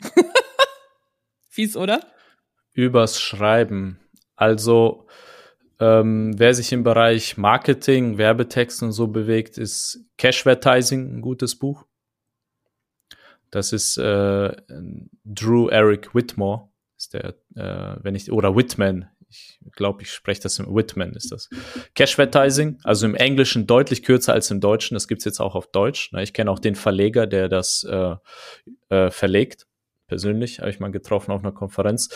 Speaker 1: *laughs* Fies, oder?
Speaker 2: Übers Schreiben. Also, ähm, wer sich im Bereich Marketing, Werbetext und so bewegt, ist Cashvertising ein gutes Buch. Das ist äh, Drew Eric Whitmore, ist der, äh, wenn ich, oder Whitman, ich glaube, ich spreche das im Whitman ist das. Cashvertising, also im Englischen deutlich kürzer als im Deutschen. Das gibt's jetzt auch auf Deutsch. Ich kenne auch den Verleger, der das äh, äh, verlegt. Persönlich habe ich mal getroffen auf einer Konferenz.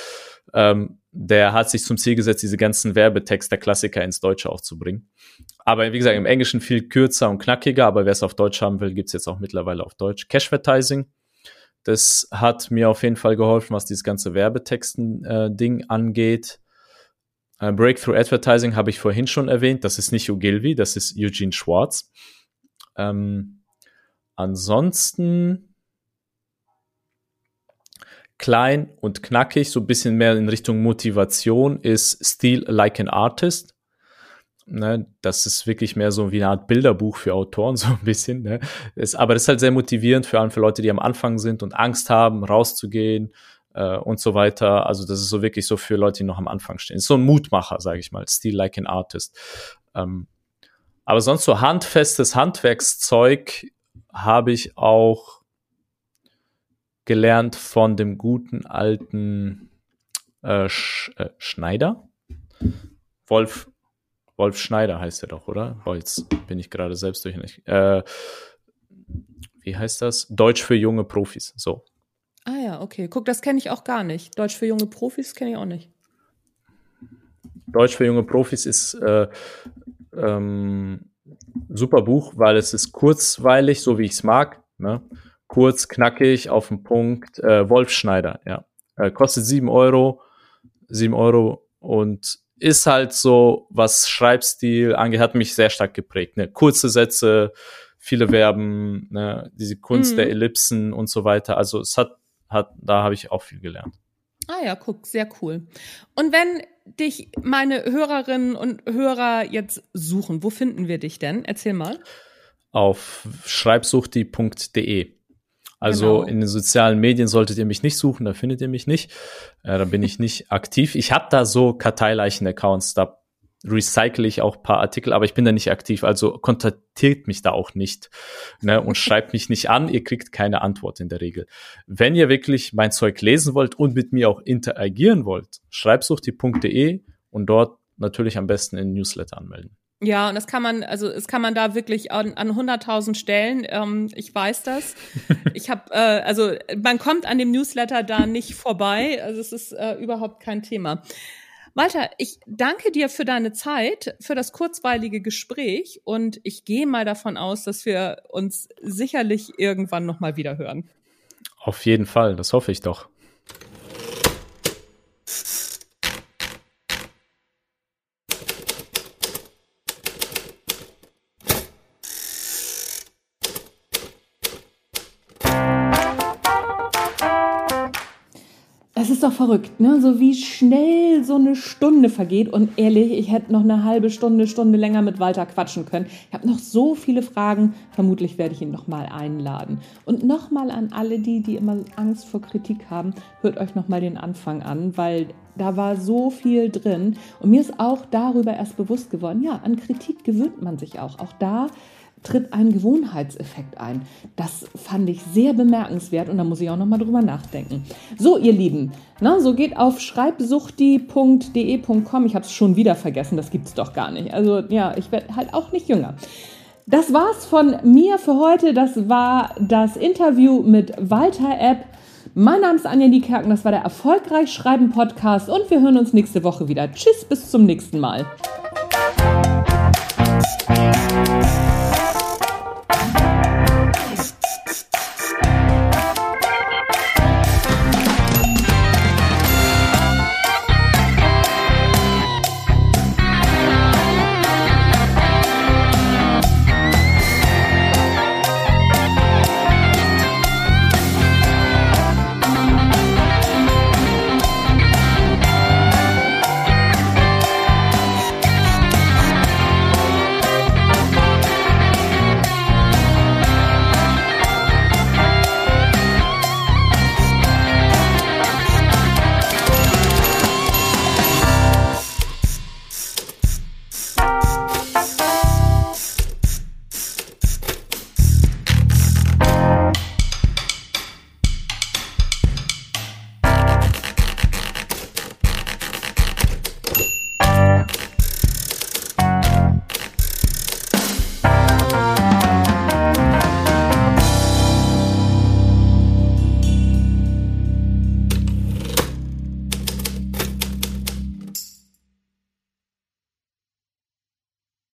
Speaker 2: Ähm, der hat sich zum Ziel gesetzt, diese ganzen Werbetexte der Klassiker ins Deutsche auch zu bringen. Aber wie gesagt, im Englischen viel kürzer und knackiger, aber wer es auf Deutsch haben will, gibt's jetzt auch mittlerweile auf Deutsch. Cashvertising, das hat mir auf jeden Fall geholfen, was dieses ganze Werbetexten-Ding äh, angeht. Äh, Breakthrough Advertising habe ich vorhin schon erwähnt. Das ist nicht Ogilvy, das ist Eugene Schwartz. Ähm, ansonsten klein und knackig, so ein bisschen mehr in Richtung Motivation ist Steal Like an Artist. Ne, das ist wirklich mehr so wie eine Art Bilderbuch für Autoren, *laughs* so ein bisschen. Ne? Es, aber das ist halt sehr motivierend, vor allem für Leute, die am Anfang sind und Angst haben, rauszugehen, äh, und so weiter. Also das ist so wirklich so für Leute, die noch am Anfang stehen. So ein Mutmacher, sage ich mal, Still like an Artist. Ähm, aber sonst so handfestes Handwerkszeug habe ich auch gelernt von dem guten alten äh, Sch äh, Schneider. Wolf, Wolf Schneider heißt er doch, oder? Oh, jetzt bin ich gerade selbst durch. Äh, wie heißt das? Deutsch für junge Profis. So.
Speaker 1: Ah ja, okay. Guck, das kenne ich auch gar nicht. Deutsch für junge Profis kenne ich auch nicht.
Speaker 2: Deutsch für junge Profis ist äh, ähm, super Buch, weil es ist kurzweilig, so wie ich es mag. Ne? Kurz, knackig, auf den Punkt. Äh, Wolf Schneider, ja. Äh, kostet sieben Euro. sieben Euro und ist halt so, was Schreibstil angeht, hat mich sehr stark geprägt. Ne? Kurze Sätze, viele Verben, ne? diese Kunst mhm. der Ellipsen und so weiter. Also es hat hat, da habe ich auch viel gelernt.
Speaker 1: Ah ja, guck, sehr cool. Und wenn dich meine Hörerinnen und Hörer jetzt suchen, wo finden wir dich denn? Erzähl mal.
Speaker 2: Auf schreibsuchti.de. Also genau. in den sozialen Medien solltet ihr mich nicht suchen, da findet ihr mich nicht. Äh, da bin ich nicht *laughs* aktiv. Ich habe da so Karteileichen-Accounts, da recycle ich auch paar Artikel, aber ich bin da nicht aktiv, also kontaktiert mich da auch nicht ne, und schreibt mich nicht an, ihr kriegt keine Antwort in der Regel. Wenn ihr wirklich mein Zeug lesen wollt und mit mir auch interagieren wollt, schreibsuchti.de und dort natürlich am besten in Newsletter anmelden.
Speaker 1: Ja, und das kann man, also es kann man da wirklich an, an 100.000 Stellen. Ähm, ich weiß das. Ich habe, äh, also man kommt an dem Newsletter da nicht vorbei. Also es ist äh, überhaupt kein Thema. Walter, ich danke dir für deine Zeit, für das kurzweilige Gespräch und ich gehe mal davon aus, dass wir uns sicherlich irgendwann nochmal wieder hören.
Speaker 2: Auf jeden Fall, das hoffe ich doch.
Speaker 1: Ist doch verrückt, ne? So wie schnell so eine Stunde vergeht. Und ehrlich, ich hätte noch eine halbe Stunde, Stunde länger mit Walter quatschen können. Ich habe noch so viele Fragen. Vermutlich werde ich ihn nochmal einladen. Und nochmal an alle die, die immer Angst vor Kritik haben, hört euch nochmal den Anfang an, weil da war so viel drin. Und mir ist auch darüber erst bewusst geworden, ja, an Kritik gewöhnt man sich auch. Auch da tritt ein Gewohnheitseffekt ein. Das fand ich sehr bemerkenswert und da muss ich auch noch mal drüber nachdenken. So, ihr Lieben, na, so geht auf schreibsuchti.de.com. Ich habe es schon wieder vergessen, das gibt es doch gar nicht. Also ja, ich werde halt auch nicht jünger. Das war's von mir für heute. Das war das Interview mit Walter App. Mein Name ist Anja Niekerken, das war der Erfolgreich Schreiben Podcast und wir hören uns nächste Woche wieder. Tschüss, bis zum nächsten Mal.